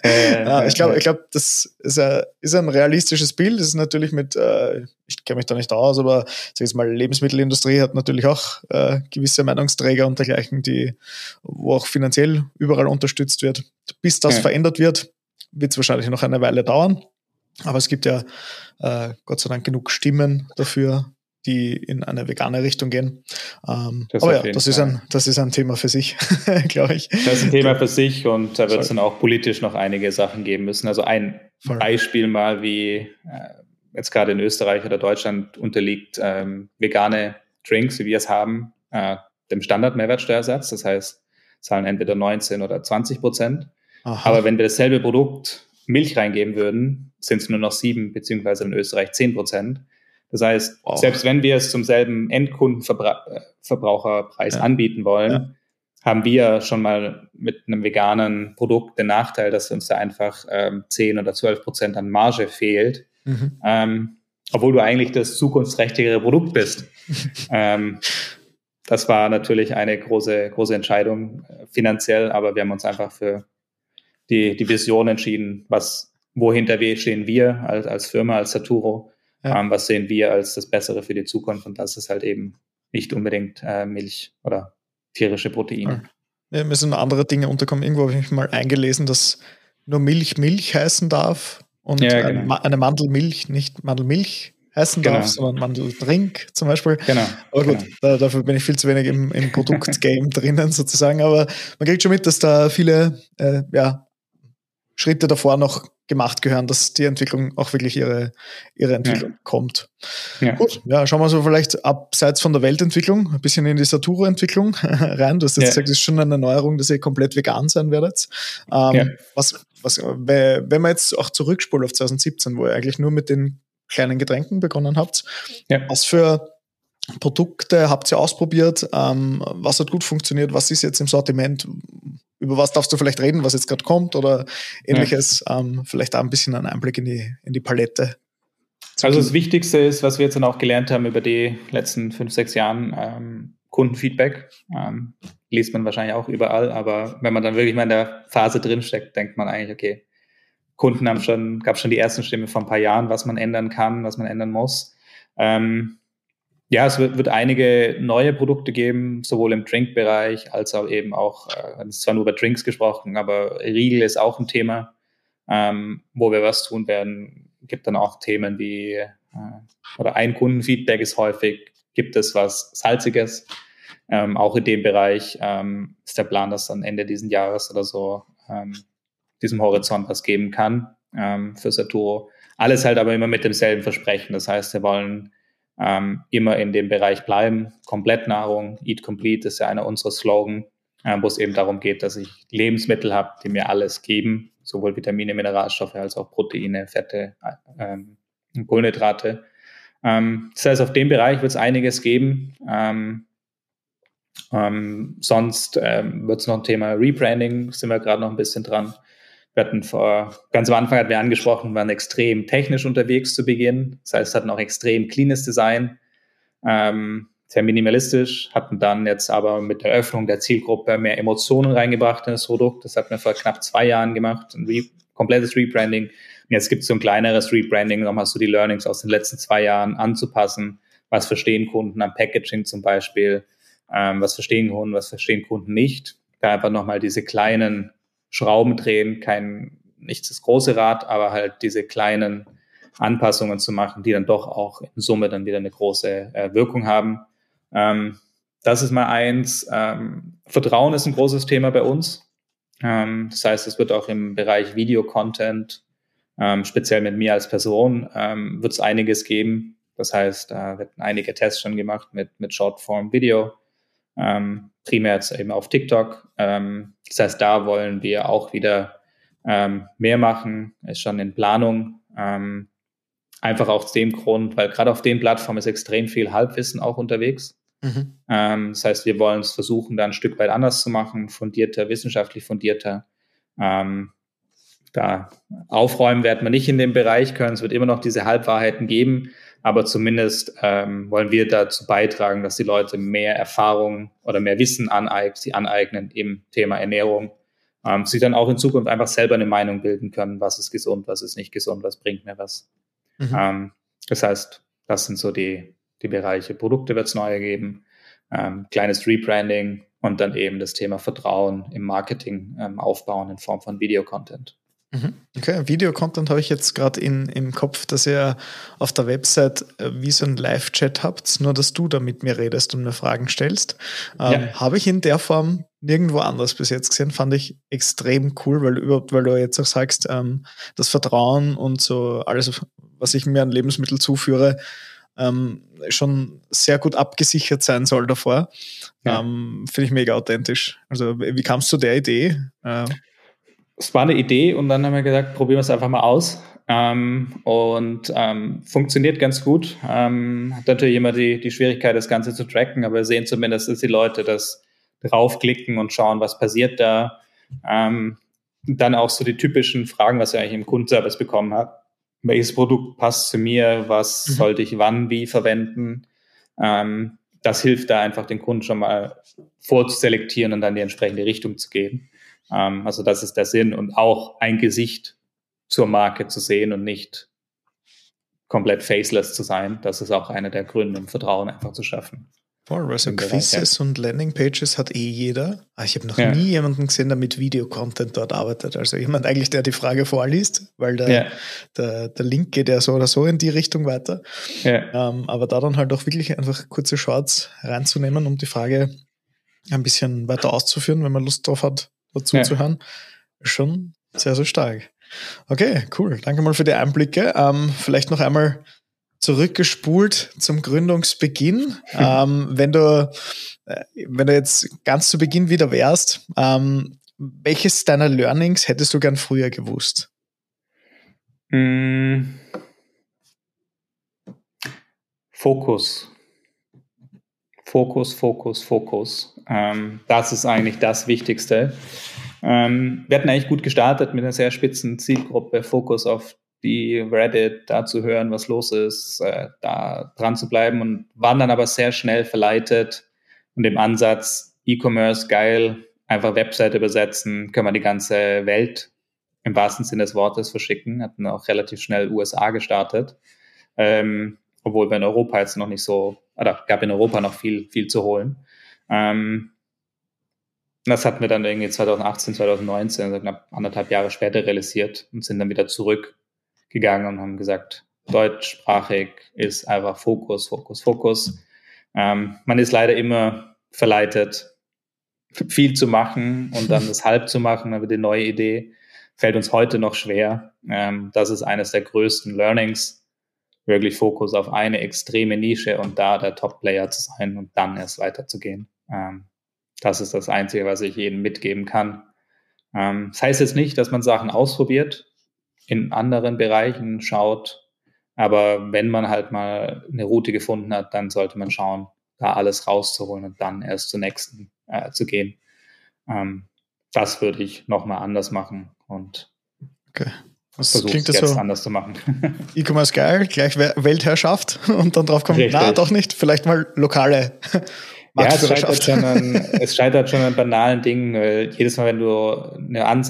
Ja, ich glaube, ich glaube, das ist, ein, ist ein realistisches Bild. Das ist natürlich mit, äh, ich kenne mich da nicht aus, aber sag jetzt mal, Lebensmittelindustrie hat natürlich auch äh, gewisse Meinungsträger und dergleichen, die, wo auch finanziell überall unterstützt wird. Bis das ja. verändert wird, wird es wahrscheinlich noch eine Weile dauern. Aber es gibt ja äh, Gott sei Dank genug Stimmen dafür, die in eine vegane Richtung gehen. Ähm, aber ja, das ist, ein, das ist ein Thema für sich, glaube ich. Das ist ein Thema für sich und da wird es dann auch politisch noch einige Sachen geben müssen. Also ein Voll. Beispiel mal, wie äh, jetzt gerade in Österreich oder Deutschland unterliegt ähm, vegane Drinks, wie wir es haben, äh, dem Standard-Mehrwertsteuersatz. Das heißt, zahlen entweder 19 oder 20 Prozent. Aha. Aber wenn wir dasselbe Produkt Milch reingeben würden, sind es nur noch sieben, beziehungsweise in Österreich zehn Prozent. Das heißt, wow. selbst wenn wir es zum selben Endkundenverbraucherpreis ja. anbieten wollen, ja. haben wir schon mal mit einem veganen Produkt den Nachteil, dass uns da einfach ähm, 10 oder 12 Prozent an Marge fehlt. Mhm. Ähm, obwohl du eigentlich das zukunftsträchtigere Produkt bist. ähm, das war natürlich eine große, große Entscheidung äh, finanziell, aber wir haben uns einfach für die, die Vision entschieden, was, wohinter wir stehen wir als, als Firma, als Saturo, ja. ähm, was sehen wir als das Bessere für die Zukunft und das ist halt eben nicht unbedingt äh, Milch oder tierische Proteine. Ja, mir sind andere Dinge unterkommen. Irgendwo habe ich mich mal eingelesen, dass nur Milch Milch heißen darf und ja, genau. eine Mandelmilch nicht Mandelmilch heißen genau. darf, sondern Mandeldrink zum Beispiel. Genau. Aber gut, genau. da, dafür bin ich viel zu wenig im, im Produktgame drinnen sozusagen. Aber man kriegt schon mit, dass da viele äh, ja, Schritte davor noch gemacht gehören, dass die Entwicklung auch wirklich ihre, ihre Entwicklung ja. kommt. Ja. Gut, ja, schauen wir so vielleicht abseits von der Weltentwicklung, ein bisschen in die Saturo-Entwicklung rein. Du hast jetzt ja. gesagt, es ist schon eine Neuerung, dass ihr komplett vegan sein werdet. Ähm, was, was, wenn man jetzt auch zurückspult auf 2017, wo ihr eigentlich nur mit den kleinen Getränken begonnen habt, was für Produkte habt ihr ausprobiert? Ähm, was hat gut funktioniert? Was ist jetzt im Sortiment? über was darfst du vielleicht reden, was jetzt gerade kommt oder ähnliches. Ja. Ähm, vielleicht da ein bisschen einen Einblick in die, in die Palette. Also das Wichtigste ist, was wir jetzt dann auch gelernt haben über die letzten fünf, sechs Jahren, ähm, Kundenfeedback. Ähm, liest man wahrscheinlich auch überall, aber wenn man dann wirklich mal in der Phase drinsteckt, denkt man eigentlich, okay, Kunden haben schon, gab schon die ersten Stimme vor ein paar Jahren, was man ändern kann, was man ändern muss. Ähm, ja, es wird, wird, einige neue Produkte geben, sowohl im Drink-Bereich als auch eben auch, äh, es ist zwar nur über Drinks gesprochen, aber Riegel ist auch ein Thema, ähm, wo wir was tun werden. Gibt dann auch Themen wie, äh, oder ein Kundenfeedback ist häufig, gibt es was Salziges? Ähm, auch in dem Bereich ähm, ist der Plan, dass dann Ende diesen Jahres oder so ähm, diesem Horizont was geben kann ähm, für Saturo. Alles halt aber immer mit demselben Versprechen. Das heißt, wir wollen ähm, immer in dem Bereich bleiben. Komplettnahrung, Eat Complete ist ja einer unserer Slogan, äh, wo es eben darum geht, dass ich Lebensmittel habe, die mir alles geben, sowohl Vitamine, Mineralstoffe als auch Proteine, Fette, ähm, Kohlenhydrate. Ähm, das heißt, auf dem Bereich wird es einiges geben. Ähm, ähm, sonst ähm, wird es noch ein Thema Rebranding, sind wir gerade noch ein bisschen dran. Wir hatten vor, ganz am Anfang hatten wir angesprochen, waren extrem technisch unterwegs zu Beginn. Das heißt, hatten auch extrem cleanes Design, ähm, sehr minimalistisch, hatten dann jetzt aber mit der Öffnung der Zielgruppe mehr Emotionen reingebracht in das Produkt. Das hatten wir vor knapp zwei Jahren gemacht, ein Re komplettes Rebranding. Und jetzt gibt es so ein kleineres Rebranding, nochmal so die Learnings aus den letzten zwei Jahren anzupassen. Was verstehen Kunden am Packaging zum Beispiel? Ähm, was verstehen Kunden, was verstehen Kunden nicht? Da einfach nochmal diese kleinen Schrauben drehen, kein, nicht das große Rad, aber halt diese kleinen Anpassungen zu machen, die dann doch auch in Summe dann wieder eine große äh, Wirkung haben. Ähm, das ist mal eins. Ähm, Vertrauen ist ein großes Thema bei uns. Ähm, das heißt, es wird auch im Bereich Video-Content, ähm, speziell mit mir als Person, ähm, wird es einiges geben. Das heißt, äh, wird einige Tests schon gemacht mit, mit Short-Form-Video ähm, primär jetzt eben auf TikTok. Ähm, das heißt, da wollen wir auch wieder ähm, mehr machen, ist schon in Planung. Ähm, einfach aus dem Grund, weil gerade auf den Plattformen ist extrem viel Halbwissen auch unterwegs. Mhm. Ähm, das heißt, wir wollen es versuchen, da ein Stück weit anders zu machen, fundierter, wissenschaftlich fundierter. Ähm, da aufräumen werden wir nicht in dem Bereich können. Es wird immer noch diese Halbwahrheiten geben, aber zumindest ähm, wollen wir dazu beitragen, dass die Leute mehr Erfahrung oder mehr Wissen aneignen, sie aneignen im Thema Ernährung, ähm, sie dann auch in Zukunft einfach selber eine Meinung bilden können, was ist gesund, was ist nicht gesund, was bringt mir was. Mhm. Ähm, das heißt, das sind so die, die Bereiche. Produkte wird es neue geben, ähm, kleines Rebranding und dann eben das Thema Vertrauen im Marketing ähm, aufbauen in Form von Videocontent. Mhm. Okay, Videocontent habe ich jetzt gerade im Kopf, dass ihr auf der Website äh, wie so ein Live-Chat habt, nur dass du da mit mir redest und mir Fragen stellst. Ähm, ja. Habe ich in der Form nirgendwo anders bis jetzt gesehen, fand ich extrem cool, weil überhaupt, weil du jetzt auch sagst, ähm, das Vertrauen und so alles, was ich mir an Lebensmittel zuführe, ähm, schon sehr gut abgesichert sein soll davor. Ja. Ähm, Finde ich mega authentisch. Also, wie kamst du zu der Idee? Äh, es war eine Idee und dann haben wir gesagt, probieren wir es einfach mal aus. Ähm, und ähm, funktioniert ganz gut. Ähm, hat natürlich immer die, die Schwierigkeit, das Ganze zu tracken, aber wir sehen zumindest, dass die Leute das draufklicken und schauen, was passiert da. Ähm, dann auch so die typischen Fragen, was ich eigentlich im Kundenservice bekommen habe. Welches Produkt passt zu mir? Was mhm. sollte ich wann wie verwenden? Ähm, das hilft da einfach den Kunden schon mal vorzuselektieren und dann die entsprechende Richtung zu geben. Ähm, also das ist der Sinn und auch ein Gesicht zur Marke zu sehen und nicht komplett faceless zu sein. Das ist auch einer der Gründe, um Vertrauen einfach zu schaffen. Voll, also Quizzes und Landingpages hat eh jeder. Ah, ich habe noch ja. nie jemanden gesehen, der mit Videocontent dort arbeitet. Also jemand eigentlich, der die Frage vorliest, weil der, ja. der, der Link geht ja so oder so in die Richtung weiter. Ja. Ähm, aber da dann halt auch wirklich einfach kurze Shorts reinzunehmen, um die Frage ein bisschen weiter auszuführen, wenn man Lust drauf hat, dazu ja. zu hören. Schon sehr, sehr stark. Okay, cool. Danke mal für die Einblicke. Ähm, vielleicht noch einmal zurückgespult zum Gründungsbeginn. ähm, wenn du, äh, wenn du jetzt ganz zu Beginn wieder wärst, ähm, welches deiner Learnings hättest du gern früher gewusst? Mm. Fokus. Fokus, Fokus, Fokus. Ähm, das ist eigentlich das Wichtigste. Ähm, wir hatten eigentlich gut gestartet mit einer sehr spitzen Zielgruppe, Fokus auf die Reddit, da zu hören, was los ist, äh, da dran zu bleiben und waren dann aber sehr schnell verleitet und dem Ansatz, E-Commerce geil, einfach Webseite übersetzen, können wir die ganze Welt im wahrsten Sinne des Wortes verschicken, hatten auch relativ schnell USA gestartet, ähm, obwohl wir in Europa jetzt noch nicht so oder gab in Europa noch viel, viel zu holen. Ähm, das hatten wir dann irgendwie 2018, 2019, also knapp anderthalb Jahre später realisiert und sind dann wieder zurückgegangen und haben gesagt, deutschsprachig ist einfach Fokus, Fokus, Fokus. Ähm, man ist leider immer verleitet, viel zu machen und dann das halb zu machen, aber die neue Idee fällt uns heute noch schwer. Ähm, das ist eines der größten Learnings, wirklich Fokus auf eine extreme Nische und da der Top-Player zu sein und dann erst weiterzugehen. Ähm, das ist das Einzige, was ich jedem mitgeben kann. Ähm, das heißt jetzt nicht, dass man Sachen ausprobiert, in anderen Bereichen schaut, aber wenn man halt mal eine Route gefunden hat, dann sollte man schauen, da alles rauszuholen und dann erst zur nächsten äh, zu gehen. Ähm, das würde ich nochmal anders machen und okay. Was klingt das jetzt so? anders zu machen. E-Commerce geil, gleich Weltherrschaft und dann drauf kommt, Richtig. na doch nicht, vielleicht mal lokale ja, es scheitert, schon an, es scheitert schon an banalen Dingen. Weil jedes Mal, wenn du eine an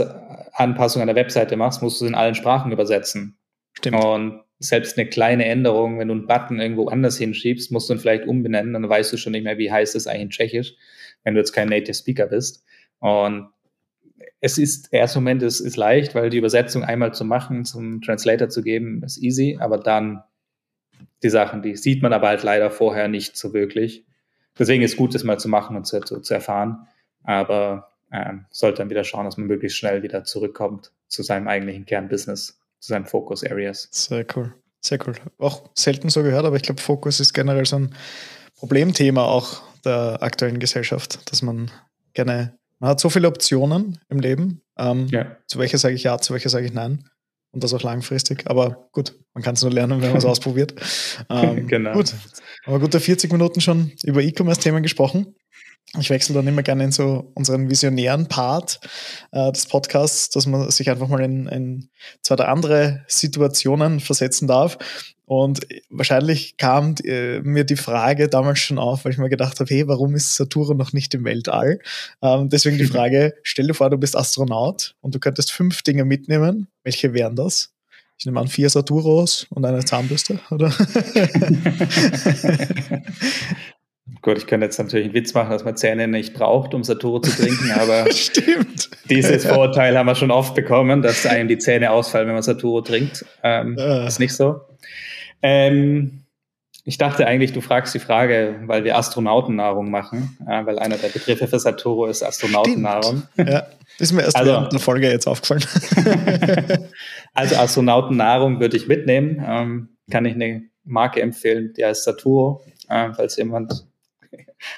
Anpassung an der Webseite machst, musst du es in allen Sprachen übersetzen. Stimmt. Und selbst eine kleine Änderung, wenn du einen Button irgendwo anders hinschiebst, musst du ihn vielleicht umbenennen, dann weißt du schon nicht mehr, wie heißt es eigentlich in Tschechisch, wenn du jetzt kein Native Speaker bist. Und es ist, der erste Moment ist, ist leicht, weil die Übersetzung einmal zu machen, zum Translator zu geben, ist easy, aber dann die Sachen, die sieht man aber halt leider vorher nicht so wirklich. Deswegen ist es gut, das mal zu machen und zu, zu, zu erfahren. Aber ähm, sollte dann wieder schauen, dass man möglichst schnell wieder zurückkommt zu seinem eigentlichen Kernbusiness, zu seinen Focus Areas. Sehr cool. Sehr cool. Auch selten so gehört, aber ich glaube, Fokus ist generell so ein Problemthema auch der aktuellen Gesellschaft, dass man gerne, man hat so viele Optionen im Leben. Ähm, ja. Zu welcher sage ich ja, zu welcher sage ich nein. Und das auch langfristig. Aber gut, man kann es nur lernen, wenn man es ausprobiert. Ähm, genau. Gut. Aber gute 40 Minuten schon über E-Commerce-Themen gesprochen. Ich wechsle dann immer gerne in so unseren visionären Part äh, des Podcasts, dass man sich einfach mal in, in zwei oder andere Situationen versetzen darf. Und wahrscheinlich kam äh, mir die Frage damals schon auf, weil ich mir gedacht habe, hey, warum ist Saturn noch nicht im Weltall? Ähm, deswegen die Frage, stell dir vor, du bist Astronaut und du könntest fünf Dinge mitnehmen. Welche wären das? Ich nehme an, vier Saturos und eine Zahnbürste, oder? Gut, ich könnte jetzt natürlich einen Witz machen, dass man Zähne nicht braucht, um Saturo zu trinken, aber Stimmt. dieses Vorurteil haben wir schon oft bekommen, dass einem die Zähne ausfallen, wenn man Saturo trinkt. Ähm, ah. Ist nicht so. Ähm, ich dachte eigentlich, du fragst die Frage, weil wir Astronautennahrung machen, äh, weil einer der Begriffe für Saturo ist Astronautennahrung. Ja, ist mir erst also, während der Folge jetzt aufgefallen. also Astronautennahrung würde ich mitnehmen. Ähm, kann ich eine Marke empfehlen, die heißt Saturo, äh, falls jemand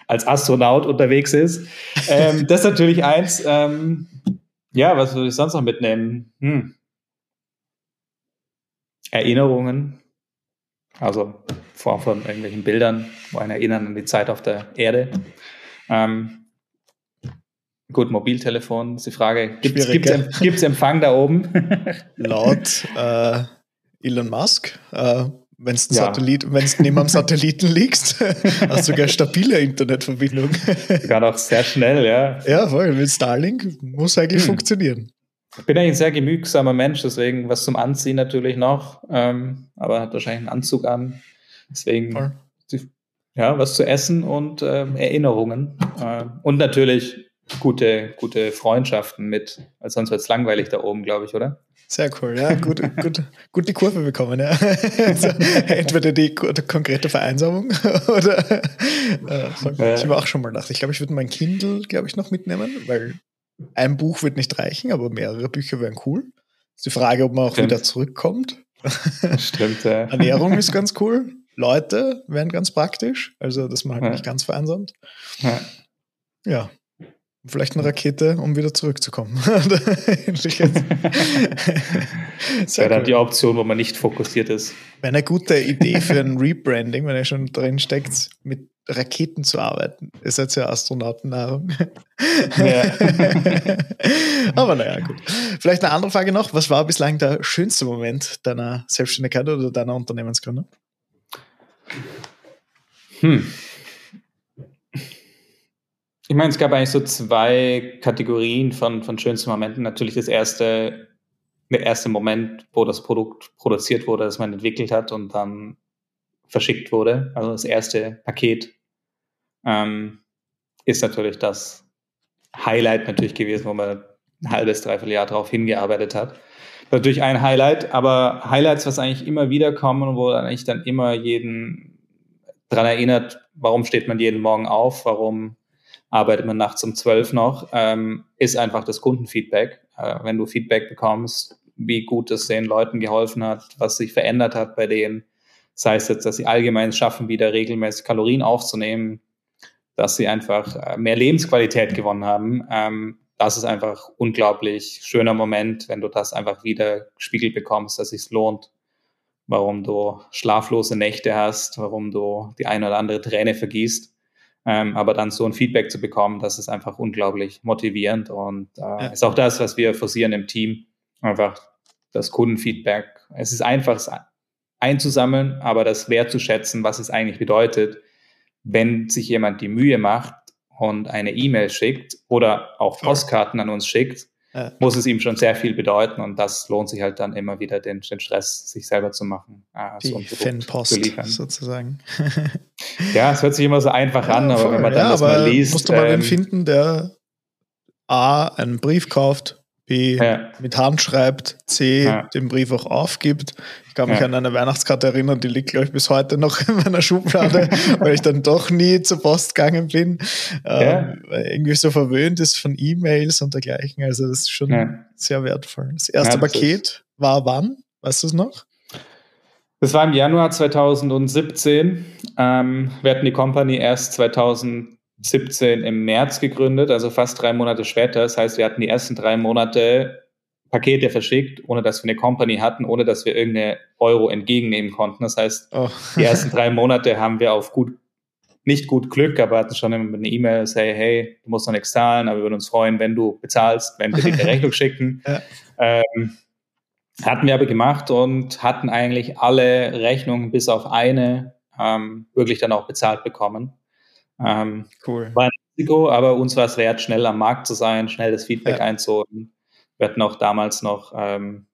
als Astronaut unterwegs ist. Ähm, das ist natürlich eins. Ähm, ja, was würde ich sonst noch mitnehmen? Hm. Erinnerungen, also Form von irgendwelchen Bildern, wo einen erinnern an die Zeit auf der Erde. Ähm, gut, Mobiltelefon ist die Frage. Gibt es Empfang da oben? Laut äh, Elon Musk äh, wenn du ja. neben am Satelliten liegst, hast du sogar stabile Internetverbindung. Sogar noch sehr schnell, ja. Ja, voll. Mit Starlink muss eigentlich hm. funktionieren. Ich bin eigentlich ein sehr gemügsamer Mensch, deswegen was zum Anziehen natürlich noch, ähm, aber hat wahrscheinlich einen Anzug an. Deswegen voll. ja, was zu essen und ähm, Erinnerungen. Äh, und natürlich gute, gute Freundschaften mit, weil sonst wird es langweilig da oben, glaube ich, oder? Sehr cool, ja, gut, gut, gut die Kurve bekommen, ja. Also, entweder die, konkrete Vereinsamung oder äh, ich habe auch schon mal gedacht, ich glaube, ich würde mein Kindle, glaube ich, noch mitnehmen, weil ein Buch wird nicht reichen, aber mehrere Bücher wären cool. Ist die Frage, ob man auch Stimmt. wieder zurückkommt. Stimmt, ja. Ernährung ist ganz cool. Leute wären ganz praktisch, also dass man halt ja. nicht ganz vereinsamt. Ja. ja. Vielleicht eine Rakete, um wieder zurückzukommen. das wäre dann die Option, wo man nicht fokussiert ist. Wäre eine gute Idee für ein Rebranding, wenn ihr schon drin steckt, mit Raketen zu arbeiten. Ihr seid ja Astronautennahrung. Ja. Aber naja, gut. Vielleicht eine andere Frage noch. Was war bislang der schönste Moment deiner Selbstständigkeit oder deiner Unternehmensgründung? Hm. Ich meine, es gab eigentlich so zwei Kategorien von, von schönsten Momenten. Natürlich das erste, der erste Moment, wo das Produkt produziert wurde, das man entwickelt hat und dann verschickt wurde, also das erste Paket, ähm, ist natürlich das Highlight natürlich gewesen, wo man ein halbes, dreiviertel Jahr darauf hingearbeitet hat. Natürlich ein Highlight, aber Highlights, was eigentlich immer wieder kommen und wo eigentlich dann immer jeden daran erinnert, warum steht man jeden Morgen auf, warum arbeitet man nachts um zwölf noch, ähm, ist einfach das Kundenfeedback. Äh, wenn du Feedback bekommst, wie gut es den Leuten geholfen hat, was sich verändert hat bei denen, sei es jetzt, dass sie allgemein schaffen, wieder regelmäßig Kalorien aufzunehmen, dass sie einfach äh, mehr Lebensqualität gewonnen haben. Ähm, das ist einfach unglaublich schöner Moment, wenn du das einfach wieder gespiegelt bekommst, dass es lohnt, warum du schlaflose Nächte hast, warum du die eine oder andere Träne vergießt. Ähm, aber dann so ein Feedback zu bekommen, das ist einfach unglaublich motivierend und äh, ja. ist auch das, was wir forcieren im Team. Einfach das Kundenfeedback. Es ist einfach es einzusammeln, aber das wertzuschätzen, was es eigentlich bedeutet, wenn sich jemand die Mühe macht und eine E-Mail schickt oder auch Postkarten an uns schickt, ja. muss es ihm schon sehr viel bedeuten und das lohnt sich halt dann immer wieder, den, den Stress sich selber zu machen. Äh, die so Fanpost sozusagen. ja, es hört sich immer so einfach ja, an, aber voll. wenn man dann ja, das mal liest. Musst du mal ähm, finden, der A, einen Brief kauft, B ja. mit Hand schreibt, C ja. den Brief auch aufgibt. Ich kann mich ja. an eine Weihnachtskarte erinnern, die liegt, glaube ich, bis heute noch in meiner Schublade, weil ich dann doch nie zur Post gegangen bin. Ähm, irgendwie so verwöhnt ist von E-Mails und dergleichen. Also das ist schon sehr wertvoll. Das erste das Paket war wann? Weißt du es noch? Das war im Januar 2017. Ähm, wir hatten die Company erst 2000 17 im März gegründet, also fast drei Monate später. Das heißt, wir hatten die ersten drei Monate Pakete verschickt, ohne dass wir eine Company hatten, ohne dass wir irgendeine Euro entgegennehmen konnten. Das heißt, oh. die ersten drei Monate haben wir auf gut, nicht gut Glück, aber hatten schon eine E-Mail, say, hey, du musst noch nichts zahlen, aber wir würden uns freuen, wenn du bezahlst, wenn wir dir eine Rechnung schicken. Ja. Ähm, hatten wir aber gemacht und hatten eigentlich alle Rechnungen bis auf eine ähm, wirklich dann auch bezahlt bekommen. Ähm, cool. War ein Risiko, aber uns war es wert, schnell am Markt zu sein, schnell das Feedback ja. einzuholen. Wir hatten auch damals noch ähm,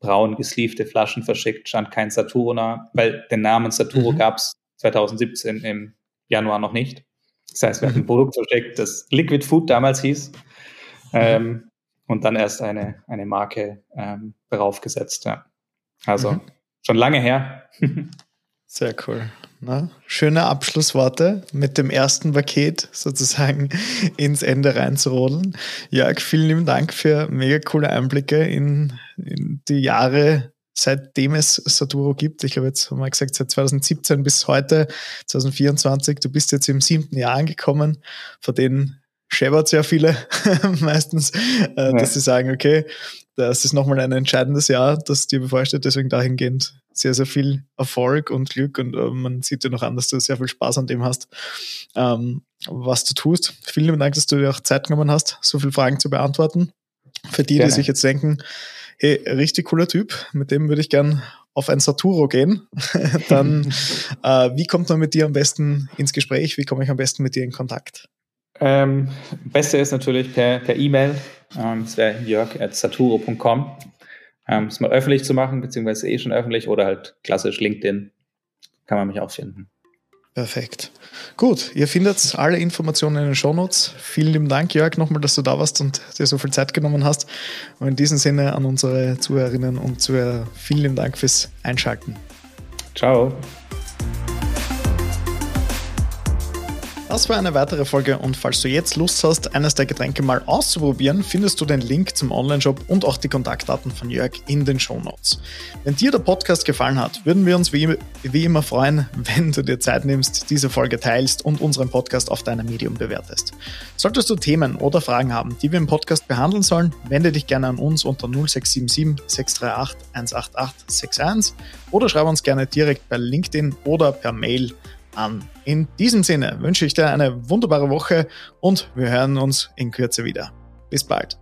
braun gesleevte Flaschen verschickt, stand kein Saturo nah, weil den Namen Saturo mhm. gab es 2017 im Januar noch nicht. Das heißt, wir hatten ein Produkt verschickt, das Liquid Food damals hieß. Ähm, und dann erst eine, eine Marke ähm, draufgesetzt. Ja. Also mhm. schon lange her. Sehr cool. Na, schöne Abschlussworte mit dem ersten Paket sozusagen ins Ende reinzurodeln. Jörg, vielen lieben Dank für mega coole Einblicke in, in die Jahre, seitdem es Saturo gibt. Ich habe jetzt mal gesagt, seit 2017 bis heute, 2024. Du bist jetzt im siebten Jahr angekommen, vor denen scheppert ja viele meistens, äh, ja. dass sie sagen, okay, das ist nochmal ein entscheidendes Jahr, das dir bevorsteht, deswegen dahingehend sehr, sehr viel Erfolg und Glück und äh, man sieht dir noch an, dass du sehr viel Spaß an dem hast, ähm, was du tust. Vielen Dank, dass du dir auch Zeit genommen hast, so viele Fragen zu beantworten. Für die, Gerne. die sich jetzt denken, hey, richtig cooler Typ, mit dem würde ich gern auf ein Saturo gehen, dann äh, wie kommt man mit dir am besten ins Gespräch? Wie komme ich am besten mit dir in Kontakt? Ähm, Beste ist natürlich per E-Mail. Per ähm, das wäre jörg.saturo.com ähm, es mal öffentlich zu machen, beziehungsweise eh schon öffentlich oder halt klassisch LinkedIn kann man mich auch finden. Perfekt. Gut, ihr findet alle Informationen in den Shownotes. Vielen lieben Dank, Jörg, nochmal, dass du da warst und dir so viel Zeit genommen hast. Und in diesem Sinne an unsere Zuhörerinnen und Zuhörer, vielen lieben Dank fürs Einschalten. Ciao. Das war eine weitere Folge und falls du jetzt Lust hast, eines der Getränke mal auszuprobieren, findest du den Link zum Online-Shop und auch die Kontaktdaten von Jörg in den Show Notes. Wenn dir der Podcast gefallen hat, würden wir uns wie, wie immer freuen, wenn du dir Zeit nimmst, diese Folge teilst und unseren Podcast auf deinem Medium bewertest. Solltest du Themen oder Fragen haben, die wir im Podcast behandeln sollen, wende dich gerne an uns unter 0677 638 188 61 oder schreib uns gerne direkt per LinkedIn oder per Mail an. In diesem Sinne wünsche ich dir eine wunderbare Woche und wir hören uns in Kürze wieder. Bis bald.